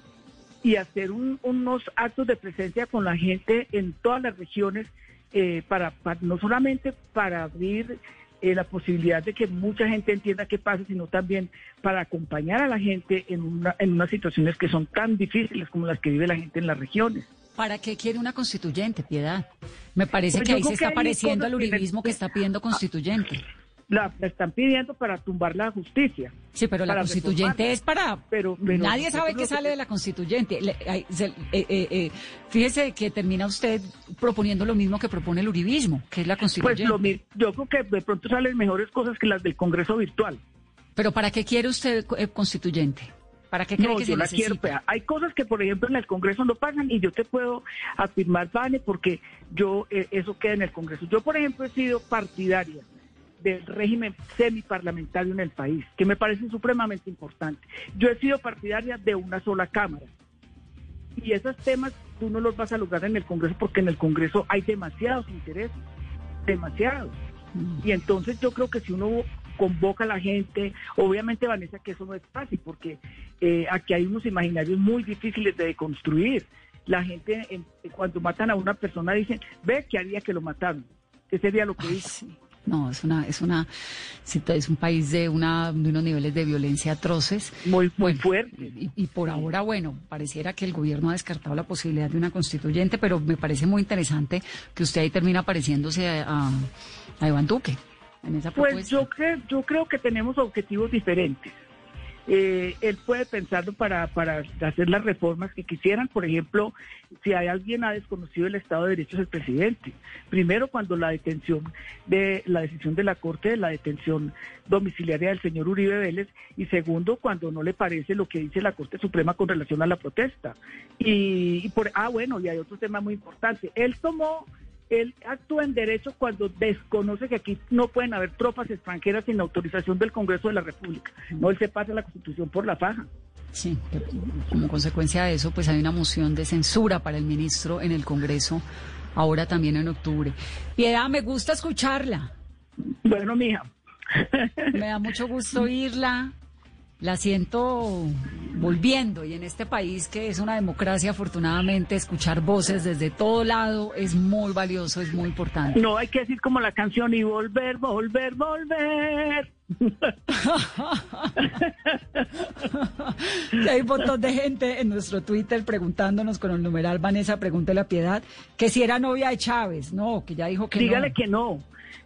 y hacer un- unos actos de presencia con la gente en todas las regiones, eh, para, para- no solamente para abrir eh, la posibilidad de que mucha gente entienda qué pasa, sino también para acompañar a la gente en, una, en unas situaciones que son tan difíciles como las que vive la gente en las regiones. ¿Para qué quiere una constituyente, Piedad? Me parece Pues que ahí se está pareciendo al uribismo que está pidiendo constituyente. La, la están pidiendo para tumbar la justicia. Sí, pero la constituyente reformarla. es para... Pero- pero Nadie sabe lo qué sale de la constituyente. Le- eh, eh, eh, fíjese que termina usted proponiendo lo mismo que propone el uribismo, que es la Pues constituyente. lo, mi- yo creo que de pronto salen mejores cosas que las del Congreso virtual. Pero ¿para qué quiere usted eh, constituyente? ¿Para qué cree No, que yo se la quiero. Hay cosas que, por ejemplo, en el Congreso no pasan y yo te puedo afirmar, Vane, porque yo eh, eso queda en el Congreso. Yo, por ejemplo, he sido partidaria del régimen semiparlamentario en el país, que me parece supremamente importante. Yo he sido partidaria de una sola Cámara. Y esos temas tú no los vas a lograr en el Congreso porque en el Congreso hay demasiados intereses, demasiados. Y entonces yo creo que si uno convoca a la gente, obviamente Vanessa que eso no es fácil porque eh, aquí hay unos imaginarios muy difíciles de construir. La gente en- cuando matan a una persona dicen, ve que haría que lo mataron. ¿Qué sería lo que hizo? sí. No, es una, es una, es un país de una, de unos niveles de violencia atroces. Muy, muy Bueno, fuerte. Y, y por ahora, bueno, pareciera que el gobierno ha descartado la posibilidad de una constituyente, pero me parece muy interesante que usted ahí termina pareciéndose a, a- a Iván Duque en esa Pues propuesta. yo creo, yo creo que tenemos objetivos diferentes. Eh, él puede pensarlo para, para hacer las reformas que quisieran. Por ejemplo, si hay alguien ha desconocido el Estado de Derecho es el presidente. Primero, cuando la detención de la decisión de la Corte de la detención domiciliaria del señor Uribe Vélez. Y segundo, cuando no le parece lo que dice la Corte Suprema con relación a la protesta. Y, y por, ah, bueno, y hay otro tema muy importante. Él tomó él actúa en derecho cuando desconoce que aquí no pueden haber tropas extranjeras sin autorización del Congreso de la República. No, él se pasa la Constitución por la faja. Sí, como consecuencia de eso, pues hay una moción de censura para el ministro en el Congreso, ahora también en octubre. Piedad, me gusta escucharla. Bueno, mija. Me da mucho gusto oírla la siento volviendo y en este país que es una democracia, afortunadamente, escuchar voces desde todo lado es muy valioso, es muy importante. No hay que decir como la canción y volver, volver, volver. [LAUGHS] Hay un montón de gente en nuestro Twitter preguntándonos con el numeral Vanessa, pregúntele a Piedad, que si era novia de Chávez, no, que ya dijo que Dígale que no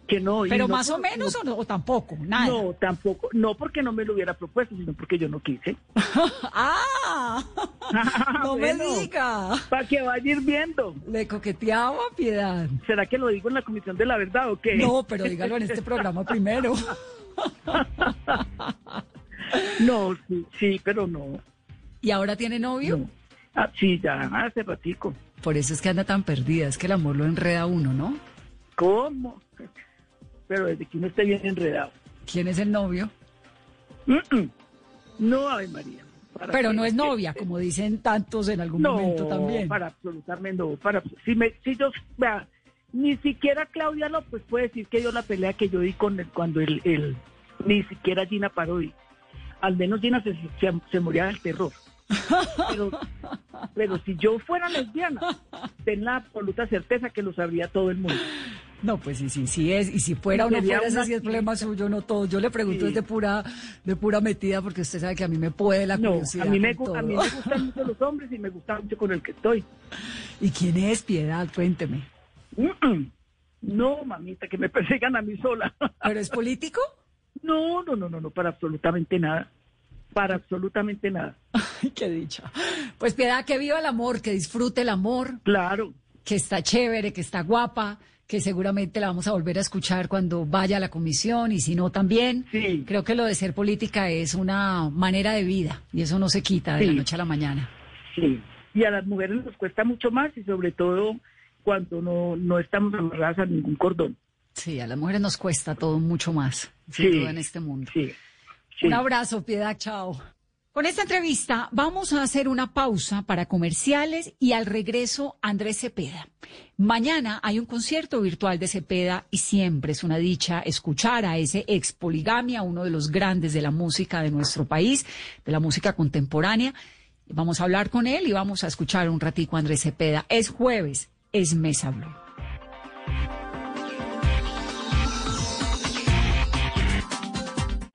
que no. Pero más o menos o, tampoco, nada. No, tampoco, no porque no me lo hubiera propuesto, sino porque yo no quise. [LAUGHS] [LAUGHS] ah, no me diga. Para que vaya ir viendo. Le coqueteaba piedad. ¿Será que lo digo en la Comisión de la Verdad o qué? No, pero dígalo en este [LAUGHS] programa primero. no, sí, sí, pero no. ¿Y ahora tiene novio? Ah, sí, ya, hace ratico. Por eso es que anda tan perdida, es que el amor lo enreda a uno, ¿no? ¿Cómo? Pero desde que no esté bien enredado. ¿Quién es el novio? No, Ave María. Pero no es novia, como dicen tantos en algún momento también. para absolutamente no. Para, si, me, si yo, vea, ni siquiera Claudia López puede decir que yo la pelea que yo di con él cuando él, ni siquiera Gina Parodi. Al menos Gina se, se, moría del terror. Pero, pero si yo fuera lesbiana, [LAUGHS] ten la absoluta certeza que lo sabría todo el mundo. No, pues sí, sí, sí es. Y si fuera o no fuera, ese sí es problema suyo, no todo. Yo le pregunto de pura, de pura metida, porque usted sabe que a mí me puede la curiosidad. a, mí me, a mí me gustan mucho los hombres y me gusta mucho con el que estoy. ¿Y quién es Piedad? Cuénteme. [CLEARS THROAT] No, mamita, que me persigan a mí sola. [LAUGHS] ¿Pero es político? No, no, no, no, no, para absolutamente nada. Para absolutamente nada. Ay, qué dicha. Pues Piedad, que viva el amor, que disfrute el amor. Claro. Que está chévere, que está guapa que seguramente la vamos a volver a escuchar cuando vaya a la comisión y si no también. Creo que lo de ser política es una manera de vida y eso no se quita de la noche a la mañana. Sí, y a las mujeres nos cuesta mucho más y sobre todo cuando no, no estamos amarradas a ningún cordón. Sí, a las mujeres nos cuesta todo mucho más, sí, en este mundo. Sí. Un abrazo, Piedad, chao. Con esta entrevista vamos a hacer una pausa para comerciales y al regreso Andrés Cepeda. Mañana hay un concierto virtual de Cepeda y siempre es una dicha escuchar a ese ex poligamia, uno de los grandes de la música de nuestro país, de la música contemporánea. Vamos a hablar con él y vamos a escuchar un ratico a Andrés Cepeda. Es jueves, es Mesa Blue.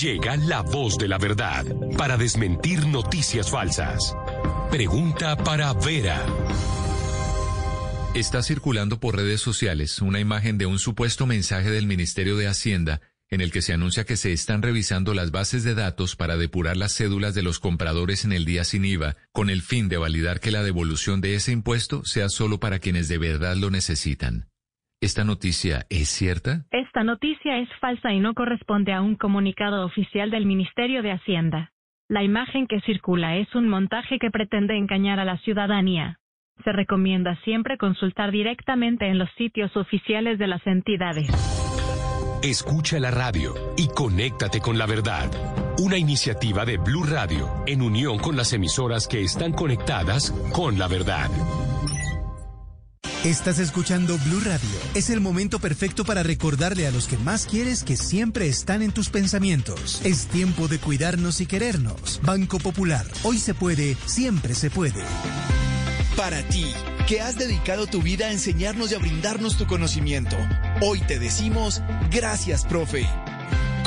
Llega la voz de la verdad para desmentir noticias falsas. Pregunta para Vera. Está circulando por redes sociales una imagen de un supuesto mensaje del Ministerio de Hacienda en el que se anuncia que se están revisando las bases de datos para depurar las cédulas de los compradores en el día sin IVA, con el fin de validar que la devolución de ese impuesto sea solo para quienes de verdad lo necesitan. ¿Esta noticia es cierta? Esta noticia es falsa y no corresponde a un comunicado oficial del Ministerio de Hacienda. La imagen que circula es un montaje que pretende engañar a la ciudadanía. Se recomienda siempre consultar directamente en los sitios oficiales de las entidades. Escucha la radio y conéctate con la verdad. Una iniciativa de Blue Radio en unión con las emisoras que están conectadas con la verdad. Estás escuchando Blue Radio. Es el momento perfecto para recordarle a los que más quieres que siempre están en tus pensamientos. Es tiempo de cuidarnos y querernos. Banco Popular. Hoy se puede, siempre se puede. Para ti, que has dedicado tu vida a enseñarnos y a brindarnos tu conocimiento. Hoy te decimos, gracias, profe.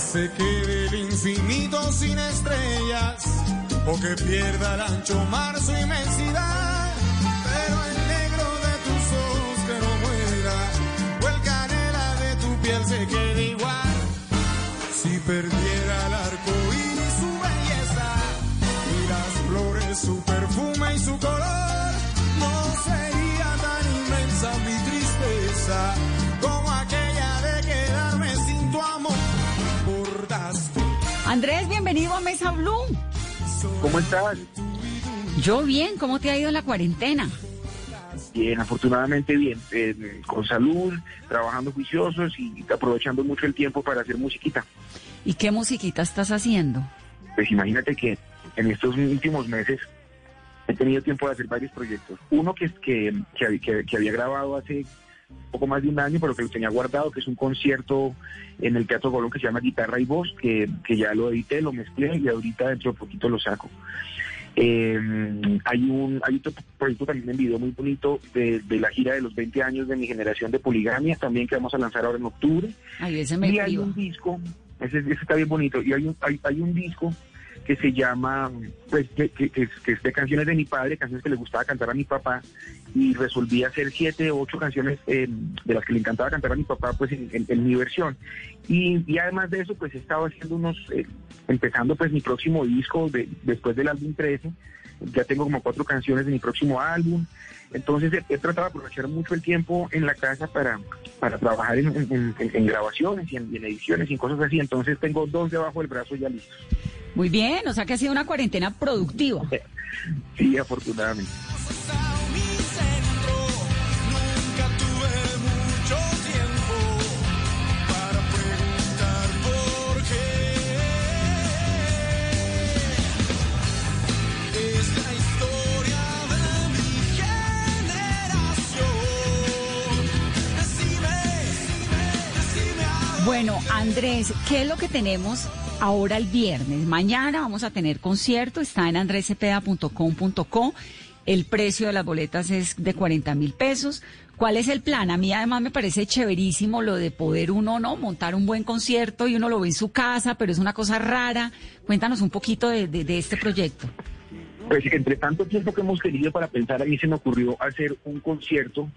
Se quede el infinito sin estrellas o que pierda el ancho mar su inmensidad. Pero el negro de tus ojos que no muera o el canela de tu piel se quede igual. Si perdiera el arco y su belleza y las flores su bienvenido a Mesa Blue. ¿Cómo estás? Yo bien, ¿cómo te ha ido la cuarentena? Bien, afortunadamente bien, eh, con salud, trabajando juiciosos y aprovechando mucho el tiempo para hacer musiquita. ¿Y qué musiquita estás haciendo? Pues imagínate que en estos últimos meses he tenido tiempo de hacer varios proyectos. Uno que, que, que, que, que había grabado hace poco más de un año, pero que lo tenía guardado, que es un concierto en el Teatro Colón que se llama Guitarra y Voz, que, que ya lo edité, lo mezclé y ahorita dentro de poquito lo saco. Eh, hay un hay otro proyecto también en video muy bonito de, de, la gira de los 20 años de mi generación de poligamia, también que vamos a lanzar ahora en octubre. Ay, ese me y hay un disco, ese, ese, está bien bonito, y hay un, hay, hay un disco que se llama, pues, que, que, que, que es de canciones de mi padre, canciones que le gustaba cantar a mi papá, y resolví hacer siete o ocho canciones eh, de las que le encantaba cantar a mi papá, pues en, en, en mi versión. Y, y, además de eso, pues he estado haciendo unos, eh, empezando pues mi próximo disco de, después del álbum 13, ya tengo como cuatro canciones de mi próximo álbum. Entonces he, he tratado de aprovechar mucho el tiempo en la casa para, para trabajar en, en, grabaciones y en, ediciones y en cosas así. Entonces tengo dos debajo del brazo ya listos. Muy bien, o sea que ha sido una cuarentena productiva. Sí, afortunadamente. Bueno, Andrés, ¿qué es lo que tenemos ahora el viernes? Mañana vamos a tener concierto, está en andresepeda.com.co. El precio de las boletas es de 40 mil pesos. ¿Cuál es el plan? A mí además me parece chéverísimo lo de poder uno, ¿no? Montar un buen concierto y uno lo ve en su casa, pero es una cosa rara. Cuéntanos un poquito de, de, de este proyecto. Pues entre tanto tiempo que hemos tenido para pensar, a mí se me ocurrió hacer un concierto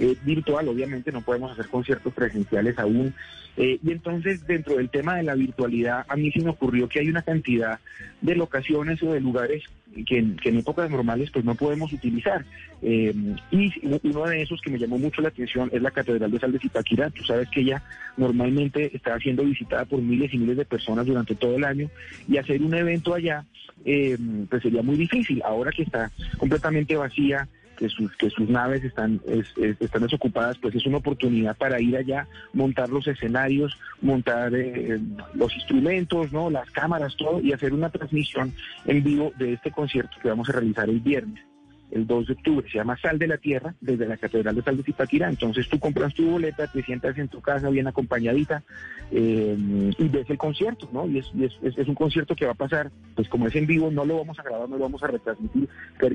eh, virtual, obviamente no podemos hacer conciertos presenciales aún. Eh, y entonces, dentro del tema de la virtualidad, a mí se me ocurrió que hay una cantidad de locaciones o de lugares que, que en épocas normales pues no podemos utilizar. Eh, y uno de esos que me llamó mucho la atención es la Catedral de Sal de Zipaquirá. Tú sabes que ella normalmente está siendo visitada por miles y miles de personas durante todo el año y hacer un evento allá eh, pues sería muy difícil. Ahora que está completamente vacía, que sus, que sus naves están, es, es, están desocupadas, pues es una oportunidad para ir allá, montar los escenarios, montar eh, los instrumentos, no las cámaras, todo, y hacer una transmisión en vivo de este concierto que vamos a realizar el viernes el 2 de octubre, se llama Sal de la Tierra, desde la Catedral de Sal de Zipaquirá. Entonces tú compras tu boleta, te sientas en tu casa bien acompañadita eh, y ves el concierto, ¿no? Y, es, y es, es, un concierto que va a pasar, pues como es en vivo, no lo vamos a grabar, no lo vamos a retransmitir.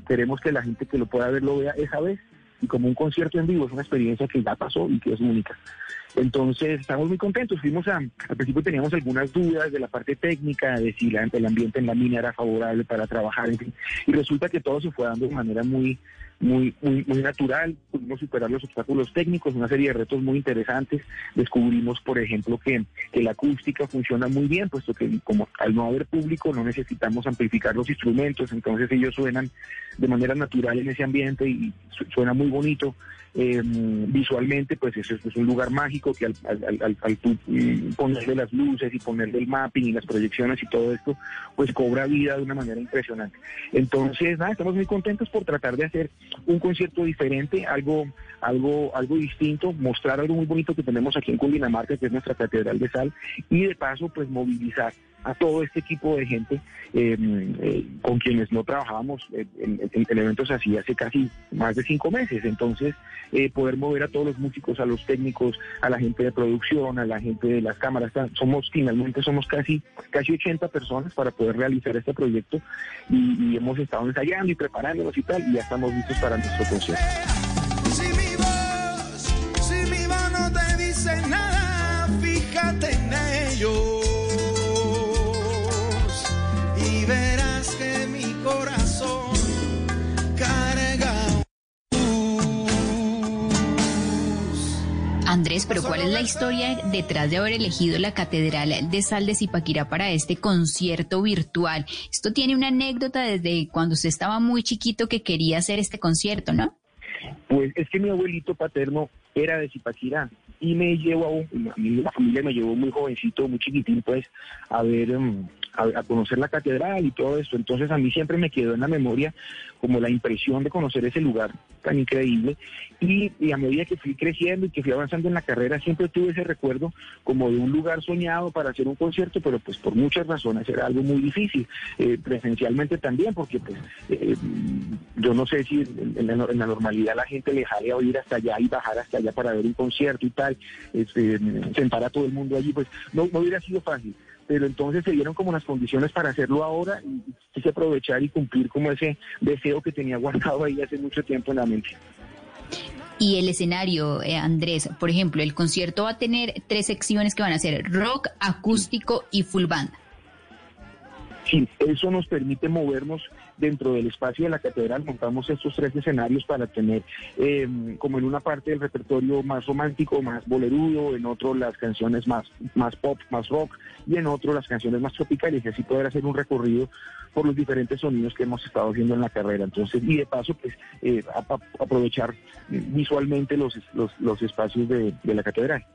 Queremos que la gente que lo pueda ver lo vea esa vez. Y como un concierto en vivo es una experiencia que ya pasó y que es única. Entonces, estamos muy contentos. Fuimos a, al principio teníamos algunas dudas de la parte técnica, de si la, el ambiente en la mina era favorable para trabajar, en fin. Y resulta que todo se fue dando de manera muy, muy, muy, muy natural. Pudimos superar los obstáculos técnicos, una serie de retos muy interesantes. Descubrimos, por ejemplo, que, que la acústica funciona muy bien, puesto que como al no haber público no necesitamos amplificar los instrumentos, entonces ellos suenan de manera natural en ese ambiente y suena muy bonito. Eh, visualmente, pues es un lugar mágico que al, al, al, tú ponerle las luces y ponerle el mapping y las proyecciones y todo esto, pues cobra vida de una manera impresionante. Entonces, nada, estamos muy contentos por tratar de hacer un concierto diferente, algo, algo, algo distinto, mostrar algo muy bonito que tenemos aquí en Cundinamarca, que es nuestra Catedral de Sal, y de paso, pues movilizar a todo este equipo de gente eh, eh, con quienes no trabajábamos en, eventos así hace casi más de cinco meses. Entonces, eh, poder mover a todos los músicos, a los técnicos, a la gente de producción, a la gente de las cámaras, somos finalmente somos casi casi 80 personas para poder realizar este proyecto y, y hemos estado ensayando y preparándonos y tal y ya estamos listos para nuestro concierto. Andrés, pero ¿cuál es la historia detrás de haber elegido la Catedral de Sal de Zipaquirá para este concierto virtual? Esto tiene una anécdota desde cuando usted estaba muy chiquito que quería hacer este concierto, ¿no? Pues es que mi abuelito paterno era de Zipaquirá y me llevó a, mí la familia me llevó muy jovencito, muy chiquitín, pues, a ver, mm, a, conocer la catedral y todo esto. Entonces a mí siempre me quedó en la memoria como la impresión de conocer ese lugar tan increíble. Y, a medida que fui creciendo y que fui avanzando en la carrera, siempre tuve ese recuerdo como de un lugar soñado para hacer un concierto, pero pues por muchas razones era algo muy difícil, eh, presencialmente también, porque pues eh, yo no sé si en, la, normalidad la gente le jale a ir hasta allá y bajar hasta allá para ver un concierto y tal, este, sentar a todo el mundo allí, pues no, no hubiera sido fácil pero entonces se dieron como las condiciones para hacerlo ahora y quise aprovechar y cumplir como ese deseo que tenía guardado ahí hace mucho tiempo en la mente. Y el escenario, eh, Andrés, por ejemplo, el concierto va a tener tres secciones que van a ser rock, acústico y full band. Sí, eso nos permite movernos dentro del espacio de la catedral. Montamos estos tres escenarios para tener em, como en una parte del repertorio más romántico, más bolerudo, en otro las canciones más, más pop, más rock y en otro las canciones más tropicales y así poder hacer un recorrido por los diferentes sonidos que hemos estado haciendo en la carrera. Entonces, y de paso, pues eh, aprovechar visualmente los, los, espacios de la catedral.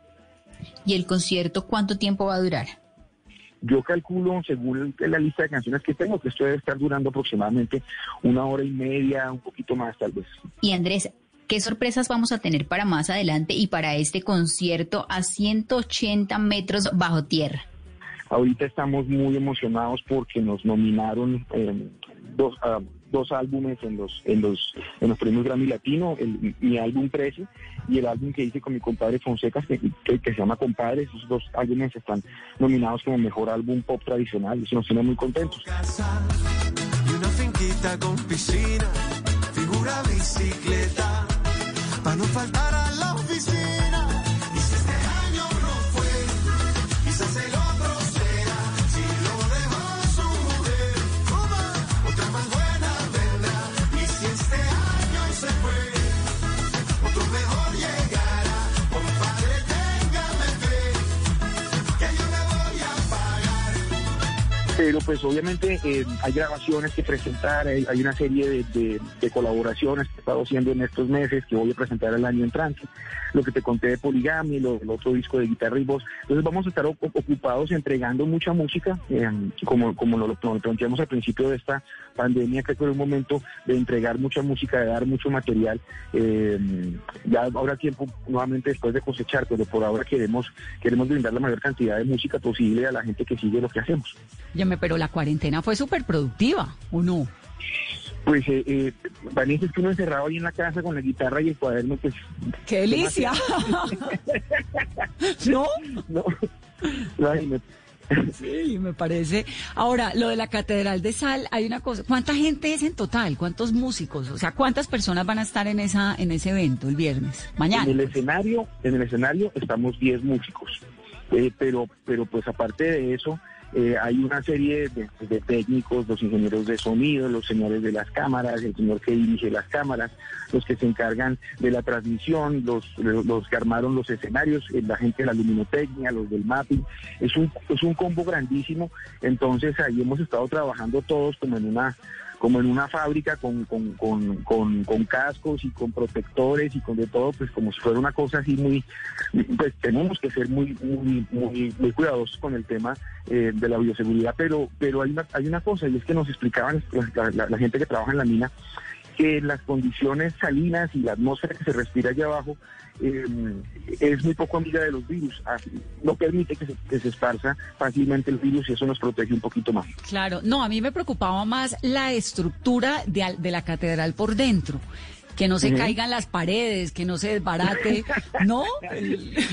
¿Y el concierto cuánto tiempo va a durar? Yo calculo, según la lista de canciones que tengo, que esto debe estar durando aproximadamente una hora y media, un poquito más tal vez. Y Andrés, ¿qué sorpresas vamos a tener para más adelante y para este concierto a 180 metros bajo tierra? Ahorita estamos muy emocionados porque nos nominaron eh, dos, uh, dos álbumes en los en los en los premios Grammy Latino, el, mi álbum Precio y el álbum que hice con mi compadre Fonseca que, que, se llama Compadre, esos dos álbumes están nominados como mejor álbum pop tradicional eso nos tiene muy contentos. Y una finquita con piscina, figura bicicleta, para no faltar a pero pues obviamente eh, hay grabaciones que presentar, hay, una serie de, colaboraciones que he estado haciendo en estos meses que voy a presentar el año entrante, lo que te conté de Poligami, lo, el otro disco de guitarra y voz. Entonces vamos a estar ocupados entregando mucha música, eh, como, como lo, planteamos al principio de esta pandemia, que fue un momento de entregar mucha música, de dar mucho material. Eh, ya habrá tiempo nuevamente después de cosechar, pero por ahora queremos, queremos brindar la mayor cantidad de música posible a la gente que sigue lo que hacemos pero la cuarentena fue súper productiva, ¿o no? Pues, eh, eh, Vanessa, es que uno encerrado ahí en la casa con la guitarra y el cuaderno, pues... ¡Qué delicia! [LAUGHS] ¿No? No, Sí, me parece. Ahora, lo de la Catedral de Sal, hay una cosa. ¿Cuánta gente es en total? ¿Cuántos músicos? O sea, ¿cuántas personas van a estar en esa en ese evento el viernes? Mañana. En el escenario, en el escenario estamos 10 músicos. Eh, pero, pero pues aparte de eso, eh, hay una serie de, técnicos, los ingenieros de sonido, los señores de las cámaras, el señor que dirige las cámaras, los que se encargan de la transmisión, los, los que armaron los escenarios, eh, la gente de la luminotecnia, los del mapping. Es un, es un combo grandísimo. Entonces ahí hemos estado trabajando todos como en una como en una fábrica con, con, con, con, cascos y con protectores y con de todo, pues como si fuera una cosa así muy, pues tenemos que ser muy, muy, muy, muy cuidadosos con el tema eh, de la bioseguridad, pero, pero hay una, hay una cosa y es que nos explicaban la, gente que trabaja en la mina que las condiciones salinas y la atmósfera que se respira allá abajo eh, es muy poco amiga de los virus. No permite que se, que se esparza fácilmente el virus y eso nos protege un poquito más. Claro, no, a mí me preocupaba más la estructura de, de la catedral por dentro. Que no se caigan las paredes, que no se desbarate, ¿no? [LAUGHS] Los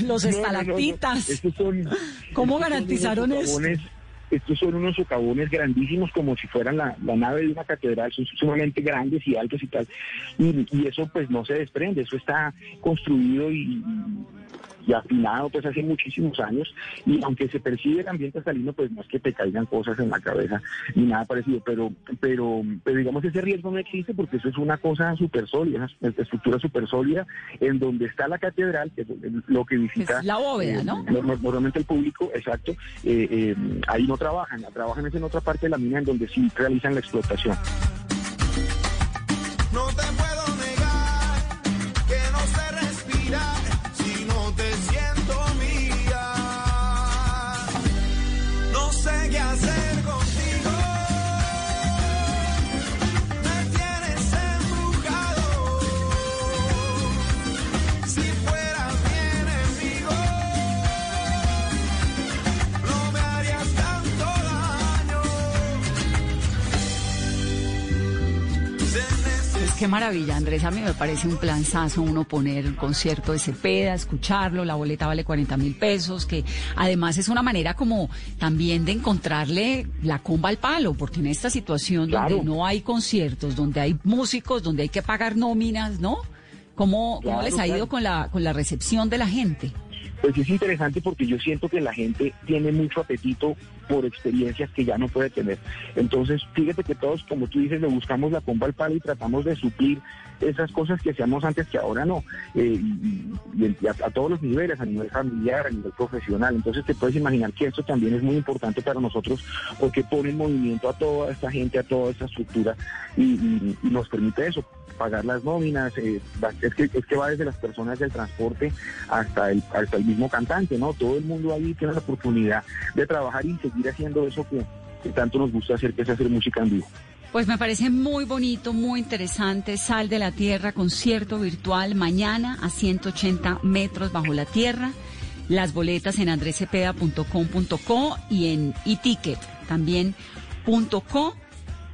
No, no, no, no. estalactitas. Son- ¿Cómo garantizaron eso? Estos son unos socavones grandísimos como si fueran la, la nave de una catedral, son sumamente grandes y altos y tal. Y, y eso pues no se desprende, eso está construido y, y afinado pues hace muchísimos años y aunque se percibe el ambiente salino pues no es que te caigan cosas en la cabeza ni nada parecido, pero pero, pero digamos ese riesgo no existe porque eso es una cosa súper sólida, una estructura súper sólida en donde está la catedral, que es lo que visita Es la bóveda, eh, no- Normalmente el público, exacto, eh, eh, ahí no trabajan, trabajan es en otra parte de la mina en donde sí realizan la explotación. Qué maravilla, Andrés. A mí me parece un planzazo uno poner el concierto de Cepeda, escucharlo. La boleta vale 40 mil pesos, que además es una manera como también de encontrarle la comba al palo, porque en esta situación Claro. donde no hay conciertos, donde hay músicos, donde hay que pagar nóminas, ¿no? ¿Cómo, cómo les ha ido claro. con la, con la recepción de la gente? Pues es interesante porque yo siento que la gente tiene mucho apetito por experiencias que ya no puede tener. Entonces, fíjate que todos, como tú dices, le buscamos la comba al palo y tratamos de suplir esas cosas que hacíamos antes que ahora no, Eh, a, todos los niveles, a nivel familiar, a nivel profesional. Entonces, te puedes imaginar que esto también es muy importante para nosotros porque pone en movimiento a toda esta gente, a toda esta estructura y nos permite eso, pagar las nóminas, eh, es, que, es que va desde las personas del transporte hasta el, hasta el mismo cantante, ¿no? Todo el mundo ahí tiene la oportunidad de trabajar y seguir haciendo eso que, tanto nos gusta hacer, que es hacer música en vivo. Pues me parece muy bonito, muy interesante. Sal de la Tierra, concierto virtual mañana a 180 metros bajo la tierra. Las boletas en andrecepeda.com.co y en eticket también punto .co.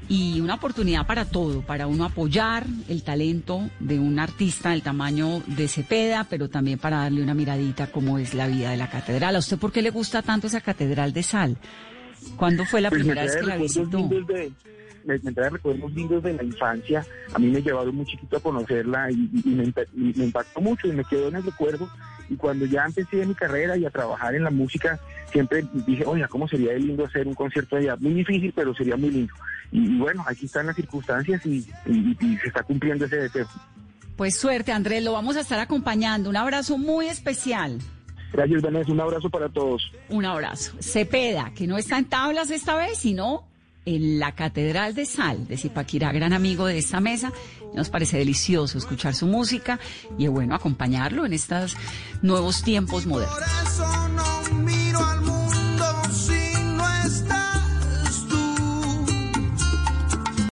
Y una oportunidad para todo, para uno apoyar el talento de un artista del tamaño de Cepeda, pero también para darle una miradita cómo es la vida de la catedral. ¿A usted por qué le gusta tanto esa catedral de sal? ¿Cuándo fue la Pues primera me vez que la visitó? de- me, me trae recuerdos lindos de la infancia. A mí me llevaron muy chiquito a conocerla y, y- me, y me impactó mucho y me quedó en el recuerdo. Y cuando ya empecé mi carrera y a trabajar en la música, siempre dije, oiga, ¿cómo sería de lindo hacer un concierto allá? Muy difícil, pero sería muy lindo. Y, y bueno, aquí están las circunstancias y, y- y se está cumpliendo ese deseo. Pues suerte, Andrés, lo vamos a estar acompañando. Un abrazo muy especial. Gracias, Vanessa. Un abrazo para todos. Un abrazo. Cepeda, que no está en tablas esta vez, sino en la Catedral de Sal de Zipaquirá, gran amigo de esta mesa. Nos parece delicioso escuchar su música y bueno, acompañarlo en estos nuevos tiempos modernos.